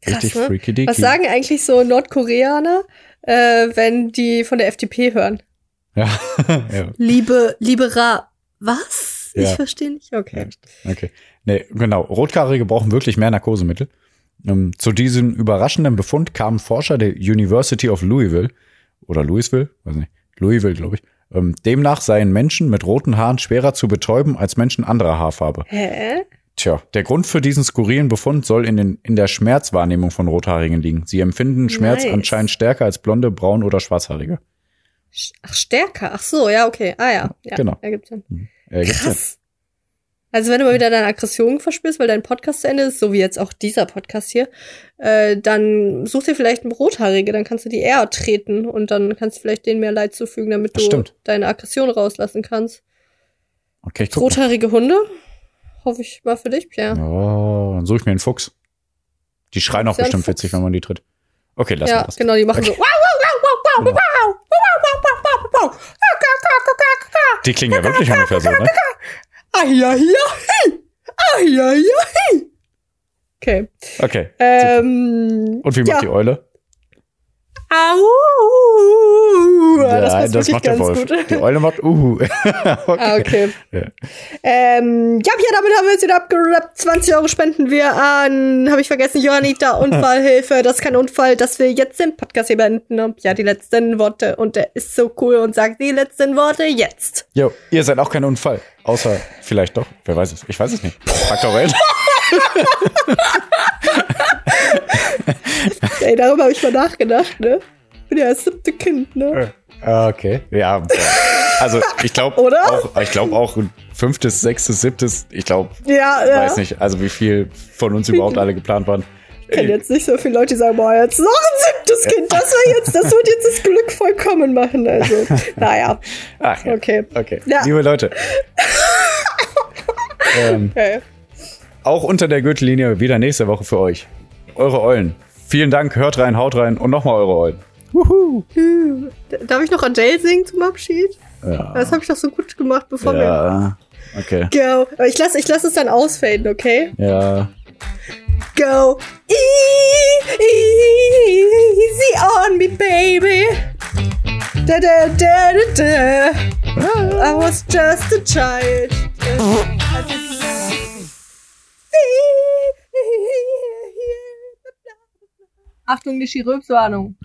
Krass, Richtig ne? freaky deaky. Was sagen eigentlich so Nordkoreaner, äh, wenn die von der FDP hören? Ja. ja. Liebe, libera, was? Ja. Ich verstehe nicht. Okay. Okay. Nee, genau. Rothaarige brauchen wirklich mehr Narkosemittel. Ähm, zu diesem überraschenden Befund kamen Forscher der University of Louisville oder Louisville, weiß nicht, Louisville, glaube ich. Ähm, demnach seien Menschen mit roten Haaren schwerer zu betäuben als Menschen anderer Haarfarbe. Hä? Tja, der Grund für diesen skurrilen Befund soll in, den, in der Schmerzwahrnehmung von Rothaarigen liegen. Sie empfinden Schmerz Nice. anscheinend stärker als blonde, braun oder schwarzhaarige. Sch- Ach, stärker. Ach so, ja, okay. Ah ja. ja Genau. Ergibt Sinn. Äh, gibt's Sinn. Also wenn du mal wieder deine Aggression verspürst, weil dein Podcast zu Ende ist, so wie jetzt auch dieser Podcast hier, äh, dann such dir vielleicht einen Rothaarige, dann kannst du die eher treten und dann kannst du vielleicht denen mehr Leid zufügen, damit du deine Aggression rauslassen kannst. Okay, ich guck mal. Rothaarige Hunde? Hoffe ich mal für dich, Pierre. Oh, dann suche ich mir einen Fuchs. Die schreien auch bestimmt witzig, wenn man die tritt. Okay, lass Ja, mal das. genau, die machen so. Wow, wow, wow, wow, wow, wow, wow, wow, wow, wow, wow, wow. Die klingen ja wirklich ungefähr so, ne? Ah, ja, ja, hi. Ah, ja, ja, hi. Okay. Okay. Ähm, Und wie macht ja. die Eule? Au! das Nein, passt das wirklich macht der Wolf. gut. Die Eule macht Uhu. Ah, okay. Ja. Ähm, ja, ja, damit haben wir jetzt wieder abgerappt. 20 Euro spenden wir an, habe ich vergessen, Johannita, Unfallhilfe. Das ist kein Unfall, dass wir jetzt den Podcast hier beenden. Und ja, die letzten Worte. Und der ist so cool und sagt die letzten Worte jetzt. Jo, ihr seid auch kein Unfall. Außer vielleicht doch. Wer weiß es? Ich weiß es nicht. Fragt Aurel. Ey, darüber habe ich mal nachgedacht, ne? Bin ja das siebte Kind, ne? Ah, okay. Ja. Also ich glaube auch, ich glaube auch ein fünftes, sechstes, siebtes. Ich glaube, Ja, ja. weiß nicht. Also wie viel von uns überhaupt alle geplant waren. Ich kenne jetzt nicht so viele Leute, die sagen, boah, jetzt noch ein siebtes Kind. Das war jetzt, das wird jetzt das Glück vollkommen machen. Also, naja. Ach ja. Okay. Okay. Ja. Liebe Leute. ähm, Okay. auch unter der Gürtellinie wieder nächste Woche für euch. Eure Eulen. Vielen Dank, hört rein, haut rein und nochmal eure Eulen. Wuhu. Darf ich noch Adele singen zum Abschied? Ja. Das habe ich doch so gut gemacht, bevor wir. Ja. Okay. Go. Aber ich lasse ich lass es dann ausfaden, okay? Ja. Go. Easy on me, baby. Da, da, da, da, da. I was just a child. Achtung, eine Chirurgwarnung.